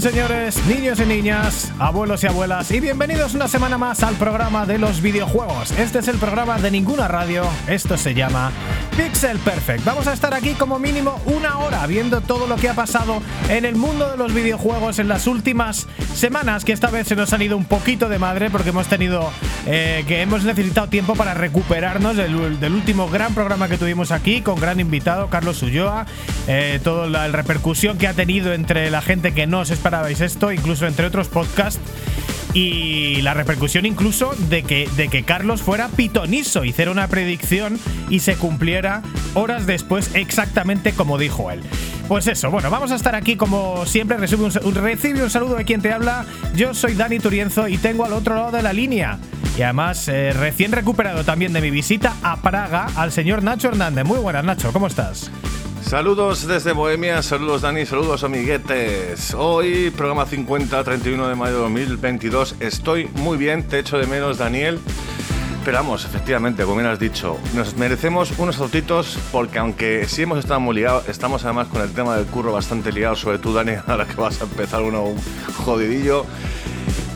señores, niños y niñas, abuelos y abuelas, y bienvenidos una semana más al programa de los videojuegos. Este es el programa de ninguna radio, esto se llama Pixel Perfect. Vamos a estar aquí como mínimo una hora viendo todo lo que ha pasado en el mundo de los videojuegos en las últimas semanas, que esta vez se nos han ido un poquito de madre porque hemos tenido eh, que hemos necesitado tiempo para recuperarnos del, último gran programa que tuvimos aquí con gran invitado Carlos Ulloa, eh, toda la repercusión que ha tenido entre la gente que no os esperabais esto, incluso entre otros podcasts y la repercusión incluso de que, de que Carlos fuera pitonizo, hiciera una predicción y se cumpliera horas después exactamente como dijo él. Pues eso, bueno, vamos a estar aquí como siempre. Recibe un, saludo de quien te habla. Yo soy Dani Turienzo y tengo al otro lado de la línea. Y además, eh, recién recuperado también de mi visita a Praga al señor Nacho Hernández. Muy buenas, Nacho, ¿cómo estás? Saludos desde Bohemia, saludos Dani, saludos amiguetes. Hoy, programa 50, 31 de mayo de 2022. Estoy muy bien, te echo de menos, Daniel. Esperamos, efectivamente, como bien has dicho, nos merecemos unos sautitos porque aunque sí hemos estado muy liados, estamos además con el tema del curro bastante liados, sobre tú, Dani, ahora que vas a empezar uno un jodidillo.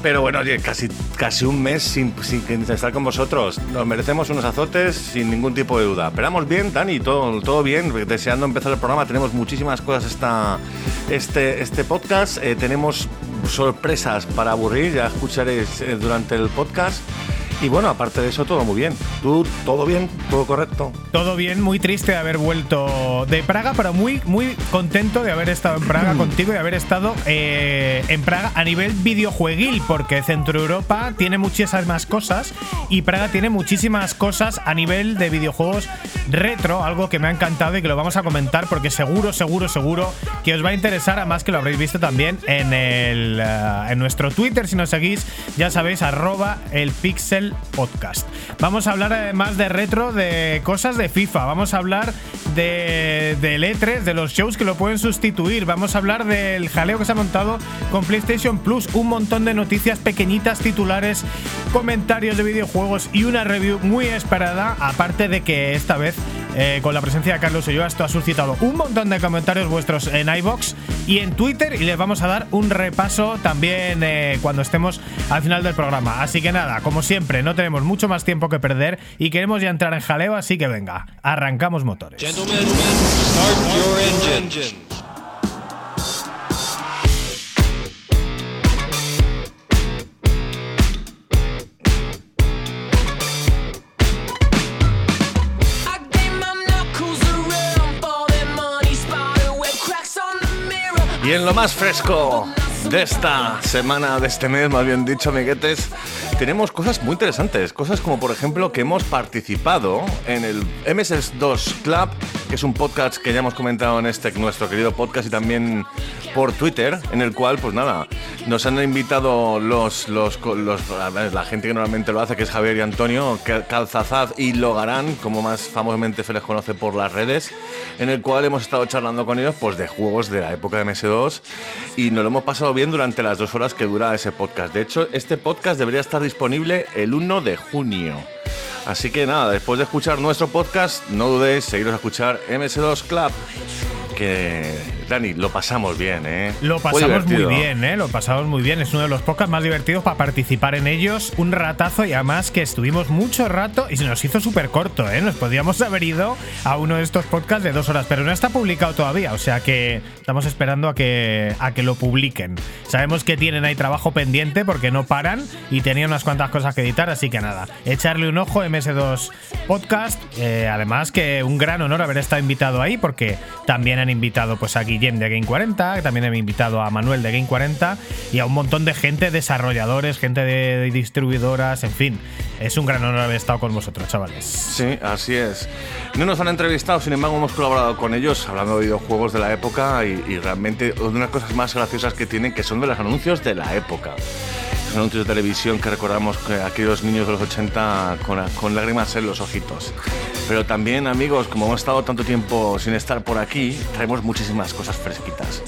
Pero bueno, casi, casi un mes sin, sin, estar con vosotros. Nos merecemos unos azotes sin ningún tipo de duda. Esperamos bien, Dani, todo, todo bien. Deseando empezar el programa, tenemos muchísimas cosas esta, este, este podcast. Eh, tenemos sorpresas para aburrir, ya escucharéis eh, durante el podcast. Y bueno, aparte de eso, todo muy bien. ¿Tú, todo bien? ¿Todo correcto? Todo bien, muy triste de haber vuelto de Praga, pero muy, muy contento de haber estado en Praga contigo y de haber estado eh, en Praga a nivel videojueguil, porque Centro Europa tiene muchísimas más cosas y Praga tiene muchísimas cosas a nivel de videojuegos retro, algo que me ha encantado y que lo vamos a comentar porque seguro, seguro, seguro que os va a interesar, además que lo habréis visto también en, el, uh, en nuestro Twitter, si nos seguís, ya sabéis, arroba el pixel podcast. Vamos a hablar además de retro, de cosas de FIFA, vamos a hablar de, del E3, de los shows que lo pueden sustituir, vamos a hablar del jaleo que se ha montado con PlayStation Plus, un montón de noticias pequeñitas, titulares, comentarios de videojuegos y una review muy esperada, aparte de que esta vez eh, con la presencia de Carlos Ulloa, esto ha suscitado un montón de comentarios vuestros en iBox y en Twitter y les vamos a dar un repaso también eh, cuando estemos al final del programa. Así que nada, como siempre, no tenemos mucho más tiempo que perder y queremos ya entrar en jaleo, así que venga, arrancamos motores. Gentlemen, start your engine. En lo más fresco de esta semana, de este mes, más bien dicho, amiguetes, tenemos cosas muy interesantes. Cosas como, por ejemplo, que hemos participado en el MS2 Club, que es un podcast que ya hemos comentado en este nuestro querido podcast y también por Twitter, en el cual, pues nada, nos han invitado los, los, la gente que normalmente lo hace, que es Javier y Antonio, Calzazaz y Logarán, como más famosamente se les conoce por las redes, en el cual hemos estado charlando con ellos pues, de juegos de la época de MS2 y nos lo hemos pasado bien durante las dos horas que dura ese podcast. De hecho, este podcast debería estar disponible el 1 de junio. Así que nada, después de escuchar nuestro podcast, no dudéis seguiros a escuchar MS2 Club. Que Dani, lo pasamos bien, ¿eh? Lo pasamos muy, muy bien, ¿eh? Lo pasamos muy bien. Es uno de los podcasts más divertidos para participar en ellos. Un ratazo y además que estuvimos mucho rato y se nos hizo súper corto, ¿eh? Nos podíamos haber ido a uno de estos podcasts de dos horas, pero no está publicado todavía. O sea que estamos esperando a que, a que lo publiquen. Sabemos que tienen ahí trabajo pendiente porque no paran y tenían unas cuantas cosas que editar, así que nada, echarle un ojo a MS2 Podcast. Eh, además que un gran honor haber estado invitado ahí porque también han invitado pues a Guillem de Game 40, también he invitado a Manuel de Game 40 y a un montón de gente, desarrolladores, gente de distribuidoras, en fin. Es un gran honor haber estado con vosotros, chavales. Sí, así es. No nos han entrevistado, sin embargo hemos colaborado con ellos hablando de videojuegos de la época y, y realmente una de las cosas más graciosas que tienen que son de los anuncios de la época anuncios de televisión que recordamos que aquellos niños de los 80 con, con, lágrimas en los ojitos. Pero también, amigos, como hemos estado tanto tiempo sin estar por aquí, traemos muchísimas cosas fresquitas.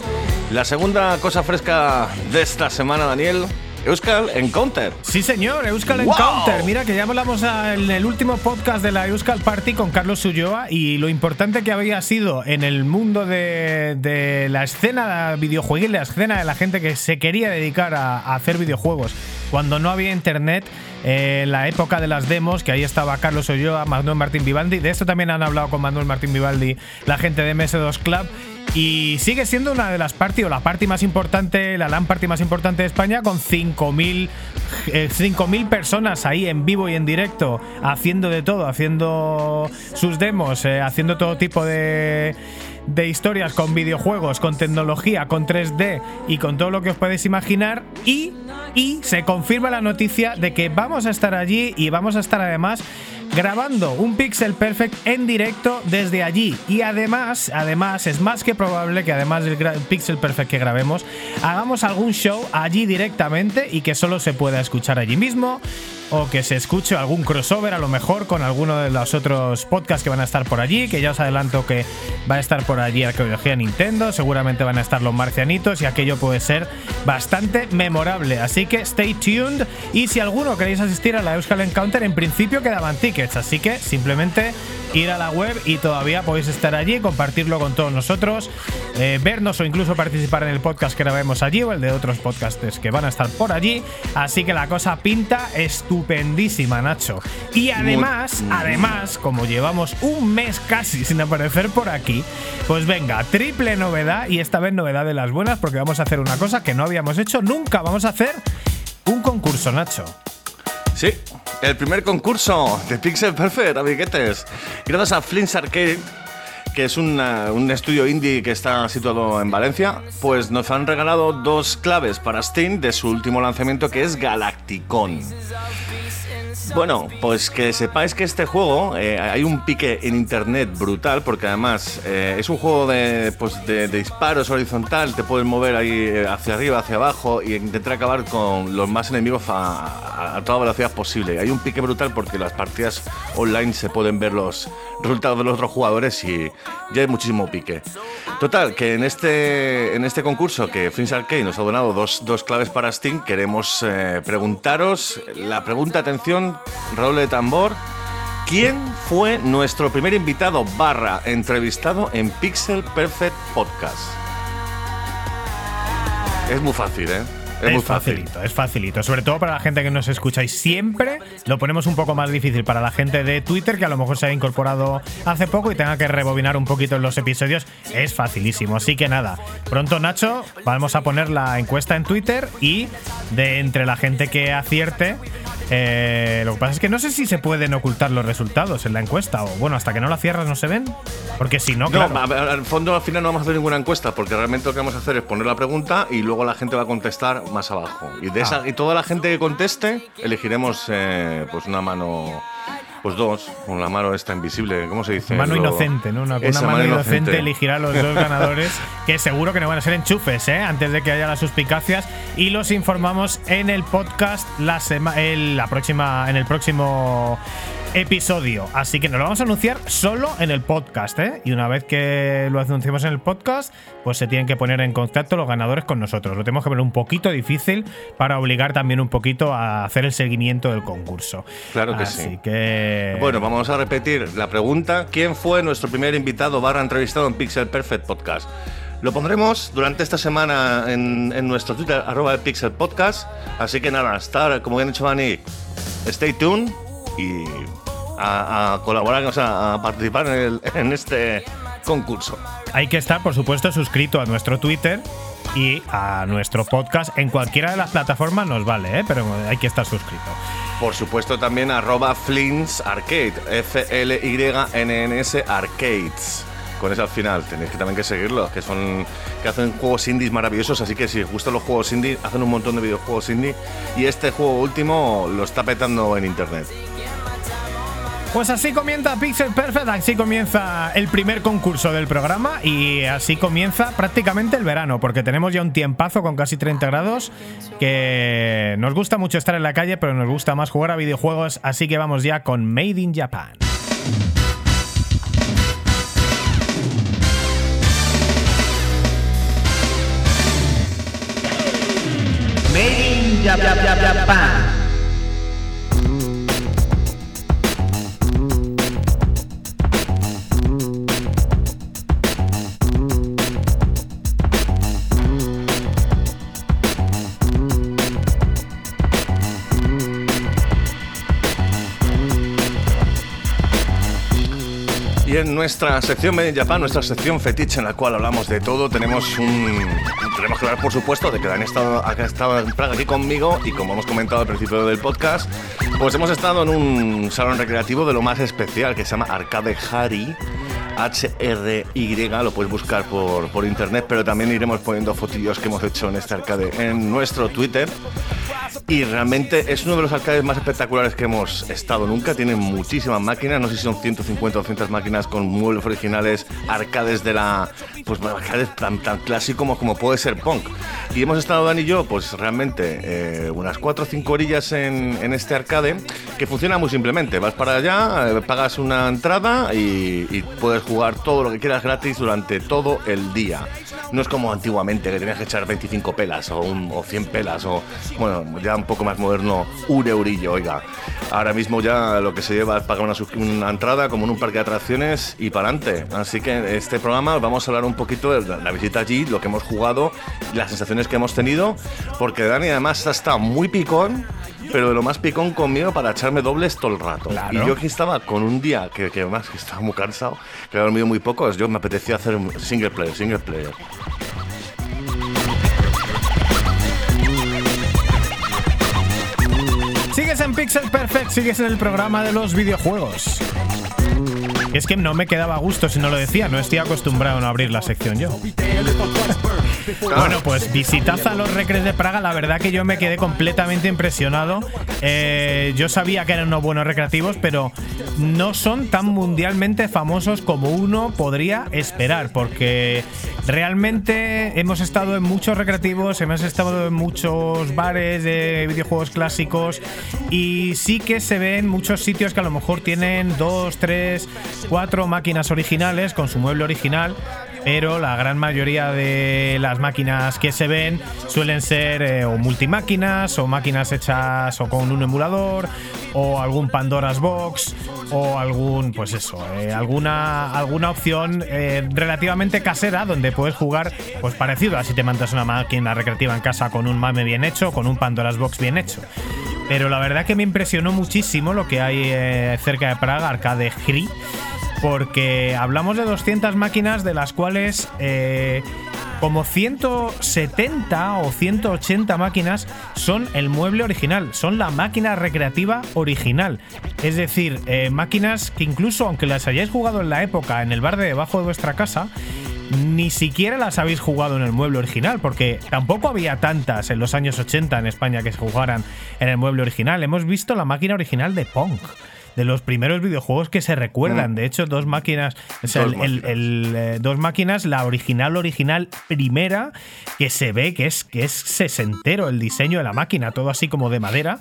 La segunda cosa fresca de esta semana, Daniel. Euskal Encounter. Sí, señor, Euskal ¡Wow! Encounter. Mira que ya hablamos en el último podcast de la Euskal Party con Carlos Ulloa y lo importante que había sido en el mundo de, de la escena videojueguil, la escena de la gente que se quería dedicar a, a hacer videojuegos cuando no había internet. eh, En la época de las demos, que ahí estaba Carlos Ulloa, Manuel Martín Vivaldi. De esto también han hablado con Manuel Martín Vivaldi la gente de MS2 Club. Y sigue siendo una de las party o la party más importante, la LAN party más importante de España, con 5.000 eh, 5.000 personas ahí en vivo y en directo, haciendo de todo, haciendo sus demos, eh, haciendo todo tipo de, de historias con videojuegos, con tecnología, con 3D y con todo lo que os podéis imaginar. Y, y se confirma la noticia de que vamos a estar allí y vamos a estar además grabando un Pixel Perfect en directo desde allí. Y además, además, es más que probable que además del Pixel Perfect que grabemos, hagamos algún show allí directamente y que solo se pueda escuchar allí mismo. O que se escuche algún crossover a lo mejor con alguno de los otros podcasts que van a estar por allí. Que ya os adelanto que va a estar por allí Arqueología Nintendo. Seguramente van a estar los marcianitos y aquello puede ser bastante memorable. Así que stay tuned. Y si alguno queréis asistir a la Euskal Encounter, en principio quedaban tickets. Así que simplemente ir a la web y todavía podéis estar allí, compartirlo con todos nosotros, eh, vernos o incluso participar en el podcast que grabemos allí o el de otros podcasters que van a estar por allí. Así que la cosa pinta estupendísima, Nacho. Y además, Muy- además, como llevamos un mes casi sin aparecer por aquí, pues venga, triple novedad y esta vez novedad de las buenas porque vamos a hacer una cosa que no habíamos hecho nunca. Vamos a hacer un concurso, Nacho. Sí, el primer concurso de Pixel Perfect, amiguetes. Gracias a Flint's Arcade, que es un estudio indie que está situado en Valencia, pues nos han regalado dos claves para Steam de su último lanzamiento que es Galacticon. Bueno, pues que sepáis que este juego eh, hay un pique en internet brutal porque además eh, es un juego de, pues, de, de disparos horizontal, te puedes mover ahí eh, hacia arriba, hacia abajo y intentar acabar con los más enemigos a, a- a toda velocidad posible. Hay un pique brutal porque las partidas online se pueden ver los resultados de los otros jugadores y ya hay muchísimo pique. Total, que en este, en este concurso que Fins Arcade nos ha donado dos, dos claves para Steam, queremos eh, preguntaros la pregunta, atención, redoble de tambor. ¿Quién fue nuestro primer invitado barra entrevistado en Pixel Perfect Podcast? Es muy fácil, ¿eh? Es, muy fácil. facilito, es facilito. Sobre todo para la gente que nos escucháis siempre, lo ponemos un poco más difícil para la gente de Twitter que a lo mejor se ha incorporado hace poco y tenga que rebobinar un poquito en los episodios. Es facilísimo. Así que nada, pronto Nacho, vamos a poner la encuesta en Twitter y de entre la gente que acierte. Eh, lo que pasa es que no sé si se pueden ocultar los resultados en la encuesta o bueno, hasta que no la cierras no se ven. Porque si no, No, claro. ver, al fondo al final no vamos a hacer ninguna encuesta porque realmente lo que vamos a hacer es poner la pregunta y luego la gente va a contestar más abajo. Y de esa Ah. y toda la gente que conteste elegiremos eh, pues una mano pues dos, con la mano esta invisible, ¿cómo se dice? Mano inocente, ¿no? Una, mano, inocente elegirá a los dos ganadores, que seguro que no van a ser enchufes, ¿eh? Antes de que haya las suspicacias. Y los informamos en el podcast la, sema- el- la próxima, en el próximo episodio. Así que nos lo vamos a anunciar solo en el podcast, ¿eh? Y una vez que lo anunciemos en el podcast, pues se tienen que poner en contacto los ganadores con nosotros. Lo tenemos que ver un poquito difícil para obligar también un poquito a hacer el seguimiento del concurso. Claro que Así sí. que. Bueno, vamos a repetir la pregunta. ¿Quién fue nuestro primer invitado barra entrevistado en Pixel Perfect Podcast? Lo pondremos durante esta semana en, en nuestro Twitter, arroba el Pixel Podcast. Así que nada, estar, como bien ha dicho Dani, stay tuned y a, a colaborar, o sea, a participar en, el- en este concurso. Hay que estar, por supuesto, suscrito a nuestro Twitter y a nuestro podcast. En cualquiera de las plataformas nos vale, ¿eh? pero hay que estar suscrito. Por supuesto también arroba Flins Arcade, F-L-Y-N-N-S Arcades. Con eso al final, tenéis que también que seguirlos, que son que hacen juegos indies maravillosos, así que si os gustan los juegos indie, hacen un montón de videojuegos indie y este juego último lo está petando en internet. Pues así comienza Pixel Perfect, así comienza el primer concurso del programa y así comienza prácticamente el verano, porque tenemos ya un tiempazo con casi 30 grados, que nos gusta mucho estar en la calle, pero nos gusta más jugar a videojuegos, así que vamos ya con Made in Japan. Made in Japan. En nuestra sección Made nuestra sección fetiche en la cual hablamos de todo, tenemos un tenemos que hablar por supuesto de que han estado acá estado en Praga aquí conmigo y como hemos comentado al principio del podcast, pues hemos estado en un salón recreativo de lo más especial que se llama Arcade Hari. HRY, lo puedes buscar por, por internet, pero también iremos poniendo fotillos que hemos hecho en este arcade en nuestro Twitter. Y realmente es uno de los arcades más espectaculares que hemos estado nunca. Tiene muchísimas máquinas, no sé si son 150 o 200 máquinas con muebles originales, arcades de la. Pues arcades tan, tan clásicos como, como puede ser Punk. Y hemos estado Dan y yo, pues realmente eh, unas 4 o 5 orillas en, en, este arcade que funciona muy simplemente. Vas para allá, eh, pagas una entrada y, y puedes jugar todo lo que quieras gratis durante todo el día. No es como antiguamente que tenías que echar 25 pelas o, un, o 100 pelas o, bueno, ya un poco más moderno, un eurillo, oiga. Ahora mismo ya lo que se lleva es pagar una, una entrada como en un parque de atracciones y para adelante. Así que en este programa vamos a hablar un poquito de la visita allí, lo que hemos jugado, las sensaciones que hemos tenido, porque Dani además está muy picón pero de lo más picón conmigo para echarme dobles todo el rato. Claro. Y yo que estaba con un día que, que más que estaba muy cansado, que había dormido muy poco, yo me apetecía hacer un single player, single player. Sigues en Pixel Perfect, sigues en el programa de los videojuegos. Es que no me quedaba a gusto si no lo decía, no estoy acostumbrado a no abrir la sección yo. Bueno, pues visitad a los Recres de Praga. La verdad que yo me quedé completamente impresionado. Eh, yo sabía que eran unos buenos recreativos, pero no son tan mundialmente famosos como uno podría esperar, porque realmente hemos estado en muchos recreativos, hemos estado en muchos bares de videojuegos clásicos y sí que se ven muchos sitios que a lo mejor tienen dos, tres, cuatro máquinas originales con su mueble original pero la gran mayoría de las máquinas que se ven suelen ser eh, o multimáquinas o máquinas hechas o con un emulador o algún Pandora's Box o algún pues eso eh, alguna alguna opción eh, relativamente casera donde puedes jugar pues parecido a si te mandas una máquina recreativa en casa con un mame bien hecho con un Pandora's Box bien hecho. Pero la verdad que me impresionó muchísimo lo que hay eh, cerca de Praga, Arcade Gri, porque hablamos de 200 máquinas de las cuales eh, como 170 o 180 máquinas son el mueble original, son la máquina recreativa original. Es decir, eh, máquinas que incluso aunque las hayáis jugado en la época en el bar de debajo de vuestra casa, ni siquiera las habéis jugado en el mueble original, porque tampoco había tantas en los años 80 en España que se jugaran en el mueble original. Hemos visto la máquina original de Pong. De los primeros videojuegos que se recuerdan. Mm. De hecho, dos máquinas. O sea, Dos el- el- máquinas. el, eh, dos máquinas, la original, original primera, que se ve que es, que es sesentero el diseño de la máquina, todo así como de madera.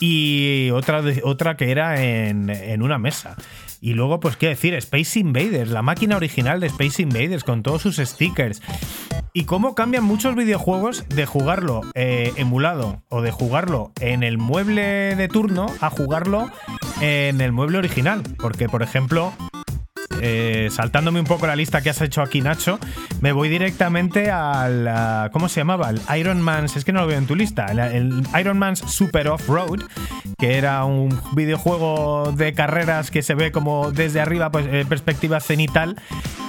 Y otra, otra que era en, en una mesa. Y luego, pues, qué decir, Space Invaders, la máquina original de Space Invaders con todos sus stickers. Y cómo cambian muchos videojuegos de jugarlo eh, emulado o de jugarlo en el mueble de turno a jugarlo en el mueble original. Porque, por ejemplo, eh, saltándome un poco la lista que has hecho aquí, Nacho, me voy directamente al. ¿Cómo se llamaba? El Iron Man's. Es que no lo veo en tu lista. El, Iron Man's Super Off-Road, que era un videojuego de carreras que se ve como desde arriba, pues eh, perspectiva cenital.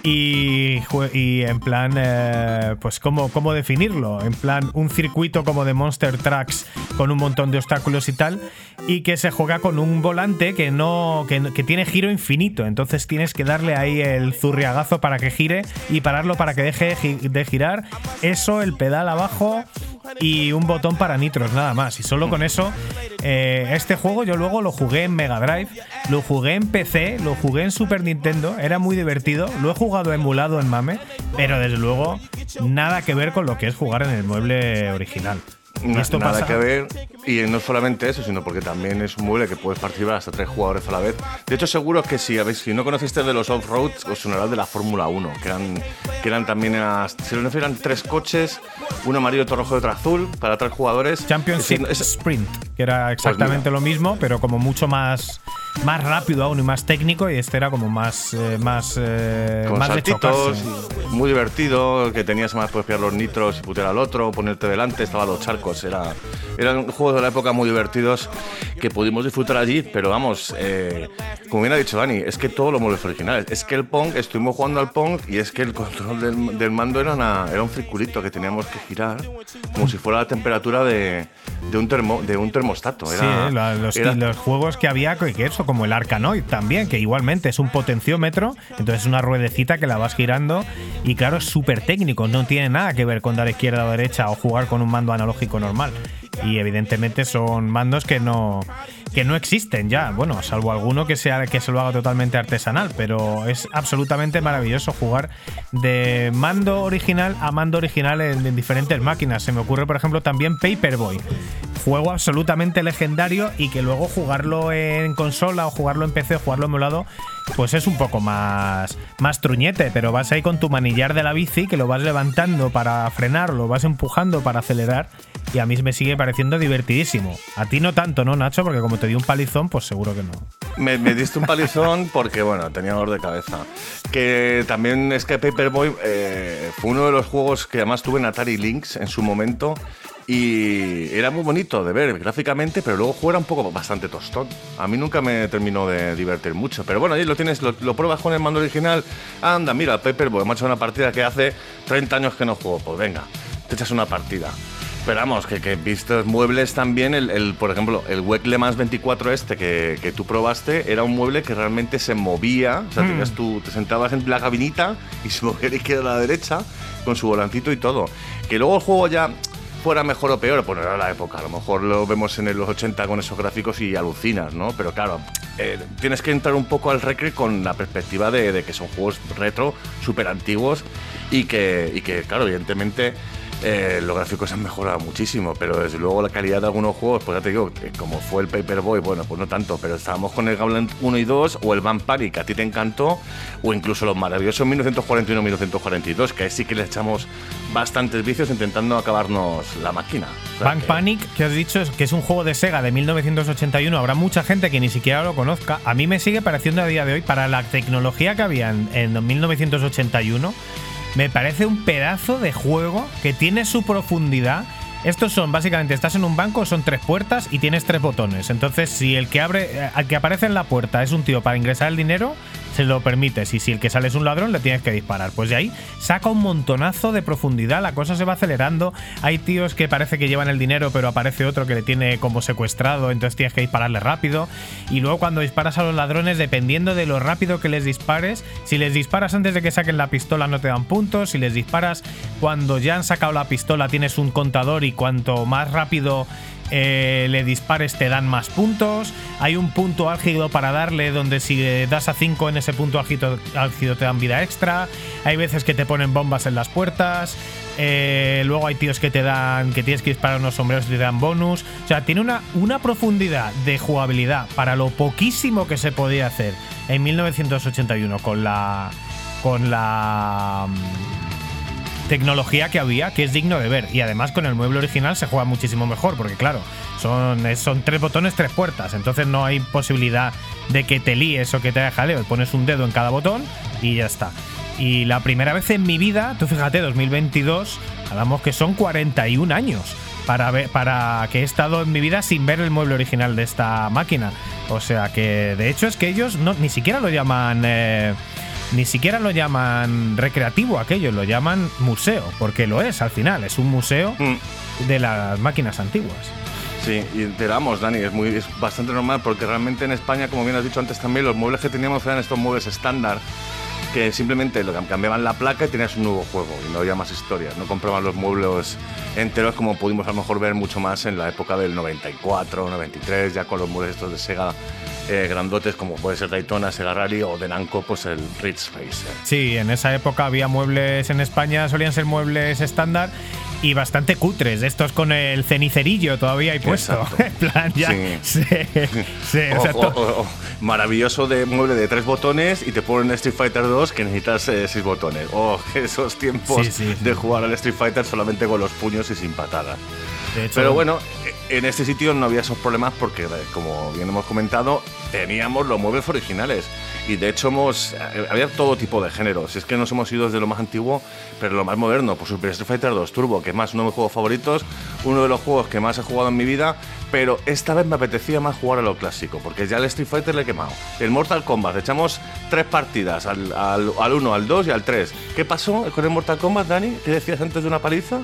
Y, y en plan, eh, pues, ¿cómo, ¿cómo definirlo? En plan, un circuito como de Monster Trucks con un montón de obstáculos y tal, y que se juega con un volante que no que, tiene giro infinito. Entonces tienes que darle ahí el zurriagazo para que gire y pararlo para que deje de girar. Eso, el pedal abajo y un botón para nitros, nada más. Y solo con eso, eh, este juego yo luego lo jugué en Mega Drive, lo jugué en PC, lo jugué en Super Nintendo, era muy divertido. Lo he jugado emulado en Mame, pero desde luego nada que ver con lo que es jugar en el mueble original. Esto nada pasa- que ver. Y no solamente eso, sino porque también es un mueble que puedes participar hasta tres jugadores a la vez. De hecho, seguro que si, habéis, si no conociste de los off-roads, os sonará de la Fórmula 1, que eran, que eran también, unas- si no eran tres coches, uno amarillo, otro rojo y otro azul, para tres jugadores. Championship Es- es- Sprint, que era exactamente lo mismo, pero como mucho más, más rápido aún y más técnico, y este era como más, eh, más, eh, con más saltitos, muy divertido, que tenías más puedes pillar los nitros y putear al otro, ponerte delante, estaban los charcos, era, eran juegos de la época muy divertidos que pudimos disfrutar allí, pero vamos, eh, como bien ha dicho Dani, es que todos los muebles originales, es que el Pong, estuvimos jugando al Pong y es que el control del, del mando era, una- era un circulito que teníamos que girar como si fuera la temperatura de, de un, termo, de un termostato. Sí, Era, eh, la- los, era- los juegos que había, que eso, como el Arkanoid también, que igualmente es un potenciómetro, entonces es una ruedecita que la vas girando y claro, es súper técnico, no tiene nada que ver con dar izquierda o derecha o jugar con un mando analógico normal. Y evidentemente son mandos que no, que no existen ya, bueno, salvo alguno que, sea, que se lo haga totalmente artesanal, pero es absolutamente maravilloso jugar de mando original a mando original en, en diferentes máquinas. Se me ocurre, por ejemplo, también Paperboy juego absolutamente legendario y que luego jugarlo en consola o jugarlo en PC o jugarlo emulado, pues es un poco más, más truñete, pero vas ahí con tu manillar de la bici que lo vas levantando para frenar, lo vas empujando para acelerar y a mí me sigue pareciendo divertidísimo. A ti no tanto, ¿no, Nacho? Porque como te di un palizón, pues seguro que no. Me, me diste un palizón porque, bueno, tenía dolor de cabeza. Que también es que Paperboy eh, fue uno de los juegos que además tuve en Atari Lynx en su momento. Y era muy bonito de ver gráficamente, pero luego juega un poco bastante tostón. A mí nunca me terminó de divertir mucho. Pero bueno, ahí lo tienes, lo, lo pruebas con el mando original. Anda, mira, Paperboy, me ha hecho una partida que hace 30 años que no juego. Pues venga, te echas una partida. Pero vamos, que, que vistos muebles también, el, el, por ejemplo, el WEC Le Mans 24 este que, que tú probaste, era un mueble que realmente se movía, o sea, tenías tú, te sentabas en la cabinita y se movía de izquierda a la derecha con su volancito y todo. Que luego el juego ya fuera mejor o peor, pues era la época, a lo mejor lo vemos en los 80 con esos gráficos y alucinas, ¿no? Pero claro, eh, tienes que entrar un poco al recre con la perspectiva de, de que son juegos retro, súper antiguos y que, y que, claro, evidentemente eh, los gráficos han mejorado muchísimo, pero desde luego la calidad de algunos juegos, pues ya te digo, como fue el Paperboy, bueno, pues no tanto, pero estábamos con el Gauntlet 1 y 2 o el Vampire que a ti te encantó, o incluso los maravillosos 1941 1942, que ahí sí que le echamos bastantes vicios intentando acabarnos la máquina. O sea Bank que- Panic, que has dicho es que es un juego de Sega de 1981, habrá mucha gente que ni siquiera lo conozca. A mí me sigue pareciendo a día de hoy, para la tecnología que había en, en 1981, me parece un pedazo de juego que tiene su profundidad. Estos son, básicamente, estás en un banco, son tres puertas y tienes tres botones. Entonces, si el que abre, eh, al que aparece en la puerta es un tío para ingresar el dinero, se lo permites. Y si el que sale es un ladrón, le tienes que disparar. Pues de ahí saca un montonazo de profundidad, la cosa se va acelerando. Hay tíos que parece que llevan el dinero, pero aparece otro que le tiene como secuestrado, entonces tienes que dispararle rápido. Y luego cuando disparas a los ladrones, dependiendo de lo rápido que les dispares, si les disparas antes de que saquen la pistola no te dan puntos, si les disparas cuando ya han sacado la pistola tienes un contador y cuanto más rápido eh, le dispares te dan más puntos. Hay un punto álgido para darle donde si das a 5 en ese punto álgido, álgido te dan vida extra. Hay veces que te ponen bombas en las puertas. Eh, luego hay tíos que te dan que tienes que disparar unos sombreros y te dan bonus. O sea, tiene una, una profundidad de jugabilidad para lo poquísimo que se podía hacer en 1981 con la con la mm, tecnología que había que es digno de ver. Y además con el mueble original se juega muchísimo mejor, porque claro, son, son tres botones, tres puertas. Entonces no hay posibilidad de que te líes o que te haga jaleo. Pones un dedo en cada botón y ya está. Y la primera vez en mi vida, tú fíjate, 2022, hablamos que son 41 años para, ver, para que he estado en mi vida sin ver el mueble original de esta máquina. O sea que de hecho es que ellos no, ni siquiera lo llaman... eh, ni siquiera lo llaman recreativo aquello, lo llaman museo, porque lo es al final, es un museo Mm. de las máquinas antiguas. Sí, y te damos, Dani, es, muy, es bastante normal porque realmente en España, como bien has dicho antes también, los muebles que teníamos eran estos muebles estándar que simplemente lo cambiaban la placa y tenías un nuevo juego y no había más historias. No compraban los muebles enteros como pudimos a lo mejor ver mucho más en la época del 94, 93, ya con los muebles estos de Sega eh, grandotes como puede ser Daytona, Sega Rally o de Namco, pues el Ridge Racer. Sí, en esa época había muebles en España, solían ser muebles estándar y bastante cutres. Estos con el cenicerillo todavía hay puesto. En plan, ya. Sí. Sí, o. Maravilloso de mueble de tres botones y te ponen Street Fighter 2 que necesitas eh, seis botones. Oh, esos tiempos Sí, de jugar al Street Fighter solamente con los puños y sin patadas. de hecho, Pero bueno, en este sitio no había esos problemas porque, eh, como bien hemos comentado, teníamos los muebles originales. Y de hecho hemos, eh, había todo tipo de géneros. Es que nos hemos ido desde lo más antiguo, pero lo más moderno. Por Super Street Fighter 2 Turbo, que es más uno de mis juegos favoritos, uno de los juegos que más he jugado en mi vida. Pero esta vez me apetecía más jugar a lo clásico, porque ya el Street Fighter le he quemado. El Mortal Kombat, echamos tres partidas, al, al, al 1, al 2 y al 3. ¿Qué pasó con el Mortal Kombat, Dani? ¿Qué decías antes de una paliza?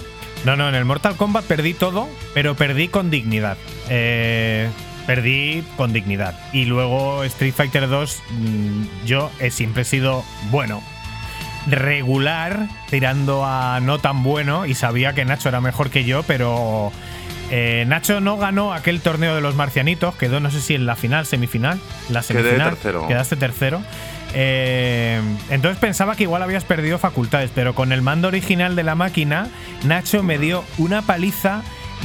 No, no, en el Mortal Kombat perdí todo, pero perdí con dignidad. Eh, perdí con dignidad. Y luego Street Fighter 2, mm, yo he siempre sido bueno. Regular, tirando a no tan bueno, y sabía que Nacho era mejor que yo, pero eh, Nacho no ganó aquel torneo de los marcianitos, quedó no sé si en la final, semifinal, la Quedé semifinal. tercero. Quedaste tercero. Eh, entonces pensaba que igual habías perdido facultades, pero con el mando original de la máquina, Nacho me dio una paliza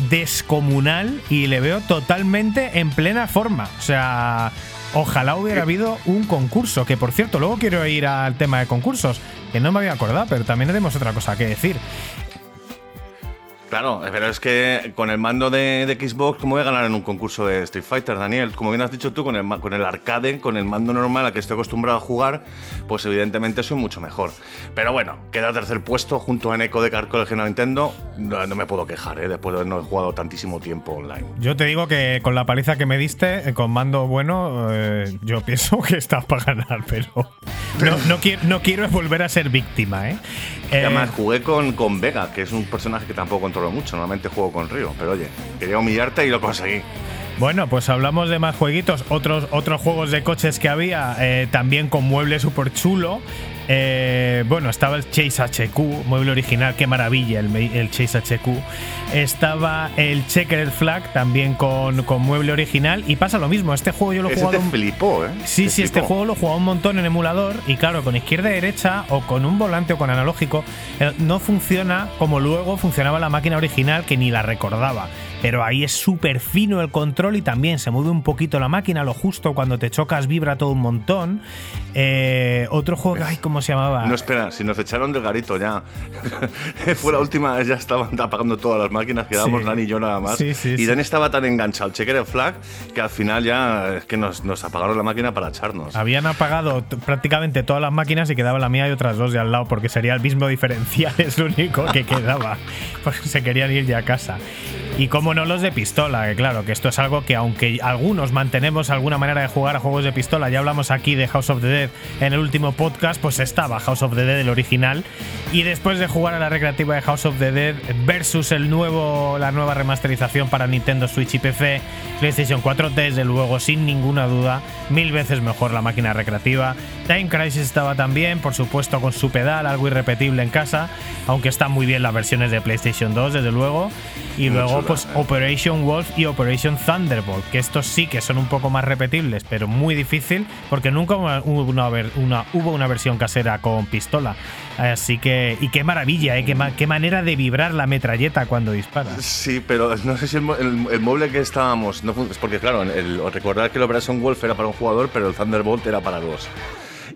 descomunal y le veo totalmente en plena forma. O sea, ojalá hubiera habido un concurso, que por cierto, luego quiero ir al tema de concursos, que no me había acordado, pero también tenemos otra cosa que decir. Claro, pero es que con el mando de, de Xbox, ¿cómo voy a ganar en un concurso de Street Fighter, Daniel? Como bien has dicho tú, con el, con el arcade, con el mando normal al que estoy acostumbrado a jugar, pues evidentemente soy mucho mejor. Pero bueno, queda tercer puesto junto a Neko de Carco del Nintendo. No, no me puedo quejar, ¿eh? después de no haber jugado tantísimo tiempo online. Yo te digo que con la paliza que me diste, eh, con mando bueno, eh, yo pienso que estás para ganar, pero no, no, quiero, no quiero volver a ser víctima, ¿eh? Eh, además jugué con, con Vega, que es un personaje que tampoco controlo mucho. Normalmente juego con Ryo, pero oye, quería humillarte y lo conseguí. Bueno, pues hablamos de más jueguitos, otros, otros juegos de coches que había, eh, también con mueble súper chulo. Eh, bueno, estaba el Chase HQ, mueble original, qué maravilla el, Chase HQ. Estaba el Checkered Flag, también con, con mueble original. Y pasa lo mismo, este juego yo lo he jugado. te un- flipó, ¿eh? Sí, Te sí, este juego lo he jugado un montón en emulador y claro, con izquierda y derecha o con un volante o con analógico eh, no funciona como luego funcionaba la máquina original que ni la recordaba. Pero ahí es súper fino el control y también se mueve un poquito la máquina, lo justo, cuando te chocas vibra todo un montón. Eh, otro juego, ay, ¿cómo se llamaba? No, espera, si nos echaron del garito ya. Fue la última vez, ya estaban apagando todas las máquinas, quedábamos Sí. Dani y yo nada más. Sí, sí, y sí. Dani estaba tan enganchado al checker flag que al final ya es que nos, nos apagaron la máquina para echarnos. Habían apagado prácticamente todas las máquinas y quedaba la mía y otras dos de al lado, porque sería el mismo diferencial, es lo único que quedaba. Porque se querían ir ya a casa. Y como no los de pistola, que claro, que esto es algo que aunque algunos mantenemos alguna manera de jugar a juegos de pistola, ya hablamos aquí de House of the Dead en el último podcast, pues estaba House of the Dead el original. Y después de jugar a la recreativa de House of the Dead versus el nuevo, la nueva remasterización para Nintendo Switch y PC, PlayStation 4, desde luego, sin ninguna duda, mil veces mejor la máquina recreativa. Time Crisis estaba también, por supuesto, con su pedal, algo irrepetible en casa, aunque están muy bien las versiones de PlayStation 2, desde luego. Y luego, pues. Operation Wolf y Operation Thunderbolt, que estos sí que son un poco más repetibles, pero muy difícil, porque nunca hubo una, hubo una versión casera con pistola. Así que, y qué maravilla, ¿eh? qué, ma- qué manera de vibrar la metralleta cuando disparas. Sí, pero no sé si el, el- mueble que estábamos. No, porque, claro, el, recordar que el Operation Wolf era para un jugador, pero el Thunderbolt era para dos.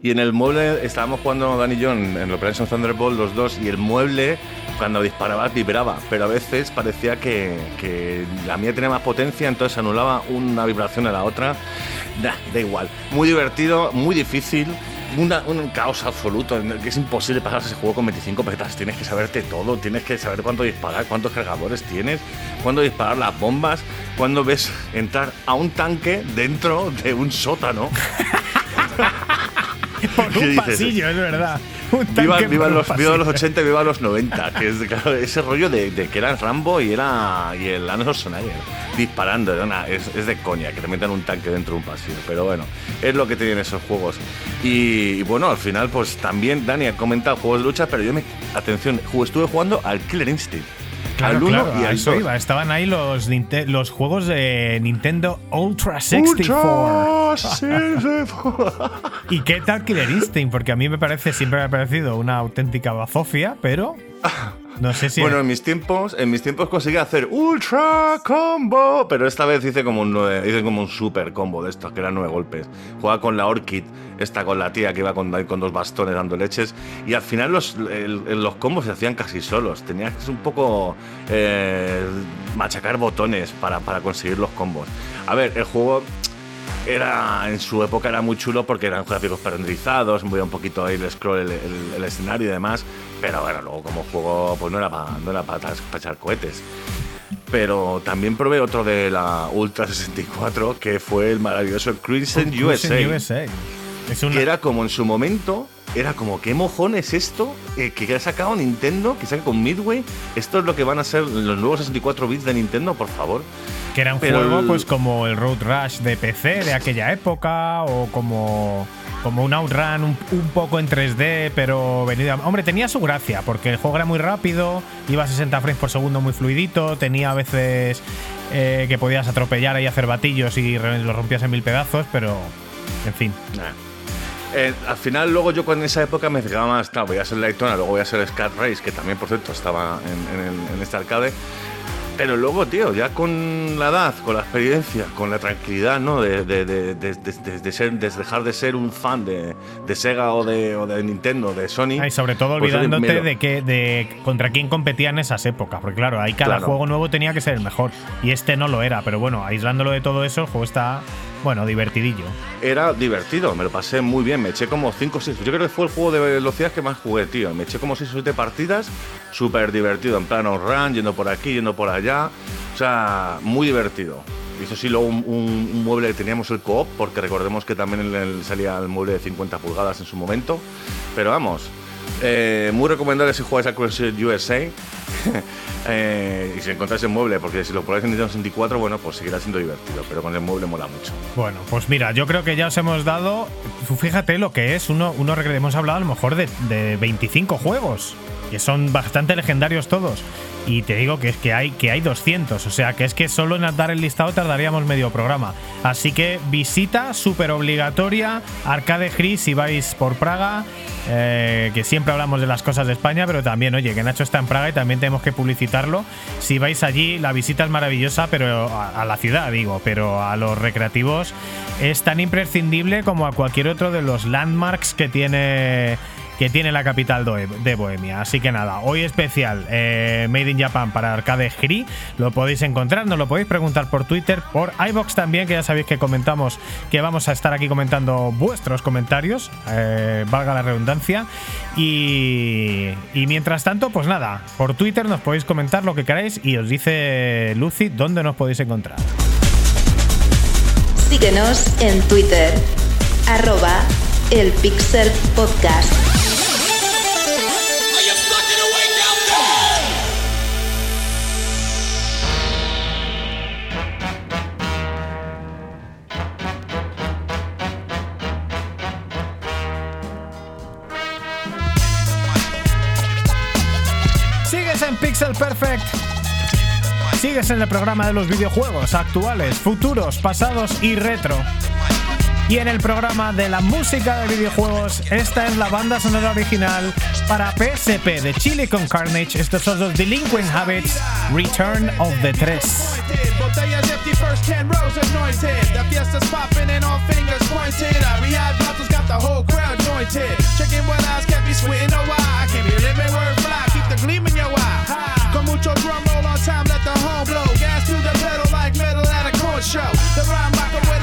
Y en el mueble estábamos jugando Dani y yo en, en el Operation Thunderbolt los dos, y el mueble, cuando disparabas, vibraba, pero a veces parecía que, la mía tenía más potencia, entonces anulaba una vibración a la otra. Nah, da igual. Muy divertido, muy difícil. un caos absoluto, que es imposible pasarse ese juego con 25 petas. Tienes que saberte todo, tienes que saber cuándo disparar, cuántos cargadores tienes, cuándo disparar las bombas, cuándo ves entrar a un tanque dentro de un sótano. Por ¿Qué un pasillo, es verdad. Un Viva, tanque viva los, viva los pasillo. 80 y viva los 90, que es claro, ese rollo de, de que era Rambo y era y el Arnold Schwarzenegger disparando, una- es, es de coña que te metan un tanque dentro de un pasillo, pero bueno, es lo que tienen esos juegos. Y, y bueno, al final pues también Dani ha comentado juegos de lucha, pero yo me atención, estuve jugando al Killer Instinct. Claro, al 1 claro, y a al eso 2. iba. Estaban ahí los, los juegos de Nintendo Ultra 64. Ultra 64. ¿Y qué tal Killer Instinct? Porque a mí me parece, siempre me ha parecido una auténtica bazofia, pero No sé si. Bueno, en mis tiempos, en mis tiempos conseguí hacer ultra combo, pero esta vez hice como un nueve- hice como un super combo de estos que eran nueve golpes. Jugaba con la Orchid, esta con la tía que iba con, con dos bastones dando leches y al final los, el- los combos se hacían casi solos. Tenías que un poco eh, machacar botones para, para conseguir los combos. A ver, el juego era en su época era muy chulo porque eran gráficos renderizados, movía un poquito ahí el scroll, el, el- el escenario y demás, pero bueno, luego como juego pues no era para no era para echar cohetes. Pero también probé otro de la Ultra 64 que fue el maravilloso Crimson Cruising USA, USA. Es una, que era como en su momento era como qué mojón es esto eh, que ha sacado Nintendo, que saca con Midway. Esto es lo que van a ser los nuevos 64 bits de Nintendo, por favor. que era un pero juego el- pues como el Road Rush de PC de aquella época o como como un Outrun un, un poco en 3D pero venido a- hombre tenía su gracia porque el juego era muy rápido iba a 60 frames por segundo muy fluidito tenía a veces eh, que podías atropellar y hacer batillos y re- lo rompías en mil pedazos pero en fin Nah. Eh, al final, luego yo con esa época me fijaba más, claro, voy a ser Daytona, luego voy a ser Scat Race, que también, por cierto, estaba en, en el- en este arcade. Pero luego, tío, ya con la edad, con la experiencia, con la tranquilidad, ¿no? De, de- de- de- ser, de dejar de ser un fan de, Sega o de, o de Nintendo, de Sony. Ah, y sobre todo pues, olvidándote lo- de que de contra quién competía en esas épocas porque claro ahí cada Claro. juego nuevo tenía que ser el mejor y este no lo era pero bueno aislándolo de todo eso el juego está bueno divertidillo Era divertido, me lo pasé muy bien. Me eché como 5 o 6. Yo creo que fue el juego de velocidad que más jugué, tío. Me eché como 6 o 7 partidas, súper divertido. En plan run, yendo por aquí, yendo por allá. O sea, muy divertido. Eso sí, luego un, mueble que teníamos el co-op, porque recordemos que también salía el mueble de 50 pulgadas en su momento. Pero vamos, eh, muy recomendable si jugáis a Crush USA. Eh, y si encontráis el mueble, porque si lo probáis en Nintendo 64, bueno, pues seguirá siendo divertido. Pero con el mueble mola mucho. Bueno, pues mira, yo creo que ya os hemos dado. Fíjate lo que es. Uno, uno hemos hablado a lo mejor de 25 juegos. Que son bastante legendarios todos. Y te digo que es que hay, que hay 200. O sea, que es que solo en dar el listado tardaríamos medio programa. Así que visita súper obligatoria Arcade Gris si vais por Praga. eh, que siempre hablamos de las cosas de España, pero también, oye, que Nacho está en Praga y también tenemos que publicitarlo. Si vais allí, la visita es maravillosa, pero a, a la ciudad, digo, pero a los recreativos es tan imprescindible como a cualquier otro de los landmarks que tiene que tiene la capital de Bohemia. Así que nada, hoy especial eh, Made in Japan para Arcade Gri. Lo podéis encontrar, nos lo podéis preguntar por Twitter, por iBox también, que ya sabéis que comentamos que vamos a estar aquí comentando vuestros comentarios, eh, valga la redundancia. Y, mientras tanto, pues nada, por Twitter nos podéis comentar lo que queráis y os dice Lucy dónde nos podéis encontrar. Síguenos en Twitter, arroba el Podcast. Perfect. Sigues en el programa de los videojuegos actuales, futuros, pasados y retro. Y en el programa de la música de videojuegos, esta es la banda sonora original para PSP de Chile con Carnage. Estos son los Delinquent Habits, Return of the Tres. Botellas empty, first 10 rows anointed. The fiesta's popping and all fingers pointed. Rehab bottles got the whole crowd jointed. Checking what eyes can't be sweating no why. I can't be living word fly, keep the gleam in your eye. Con mucho drum roll on time, let the home blow. Gas to the pedal like metal at a court show. The rhyme rocker with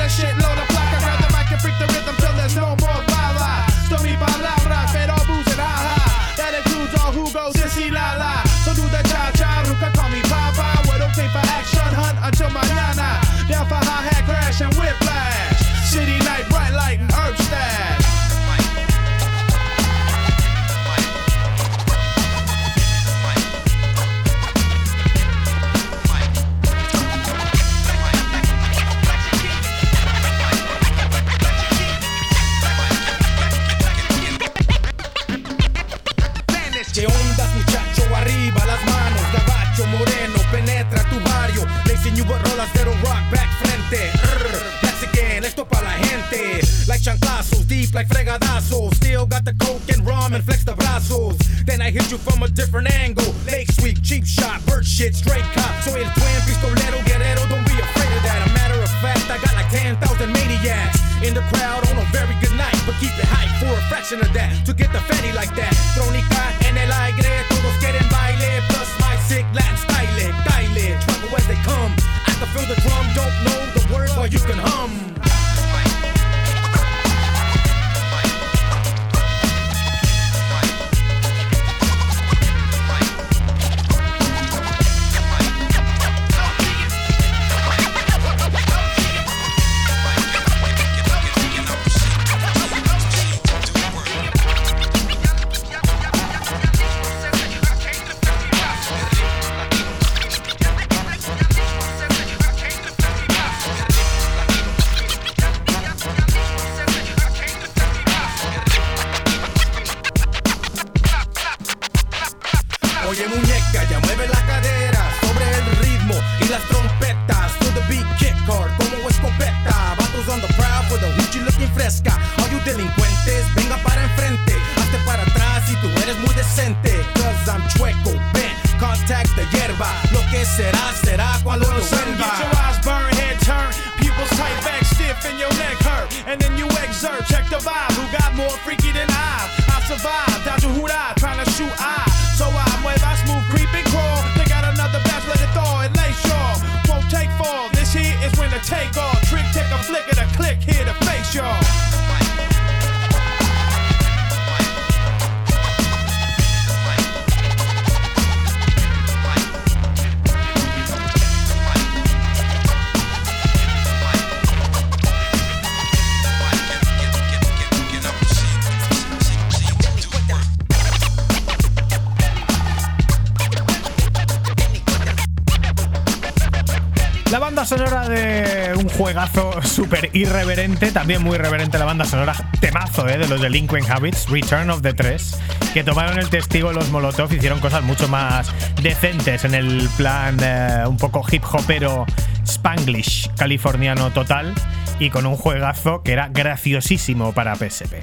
súper irreverente, también muy irreverente la banda sonora, temazo ¿eh? de los Delinquent Habits, Return of the 3, que tomaron el testigo los Molotov, hicieron cosas mucho más decentes en el plan eh, un poco hip hopero spanglish californiano total y con un juegazo que era graciosísimo para PSP.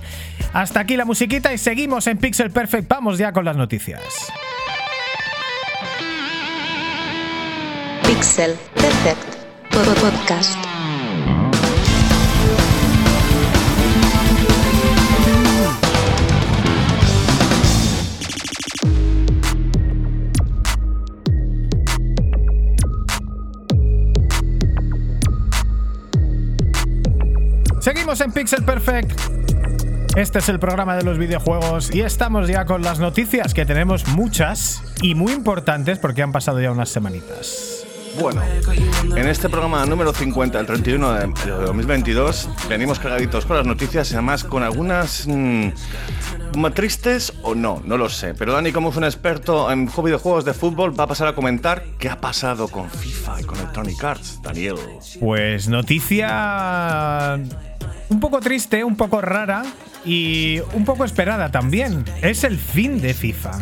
Hasta aquí la musiquita y seguimos en Pixel Perfect, vamos ya con las noticias. Pixel Perfect Pod- Podcast. Seguimos en Pixel Perfect. Este es el programa de los videojuegos y estamos ya con las noticias que tenemos muchas y muy importantes porque han pasado ya unas semanitas. Bueno, en este programa número 50, el 31 de de 2022, venimos cargaditos con las noticias y además con algunas mm, más tristes o no, no lo sé. Pero Dani, como es un experto en ju- videojuegos de fútbol, va a pasar a comentar qué ha pasado con FIFA y con Electronic Arts. Daniel. Pues noticia un poco triste, un poco rara y un poco esperada también. Es el fin de FIFA.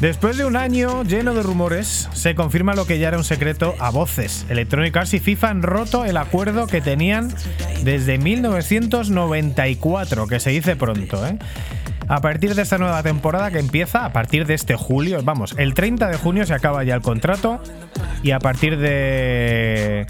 Después de un año lleno de rumores, se confirma lo que ya era un secreto a voces. Electronic Arts y FIFA han roto el acuerdo que tenían desde 1994, que se dice pronto, ¿eh? A partir de esta nueva temporada que empieza, a partir de este julio, vamos, el 30 de junio se acaba ya el contrato y a partir de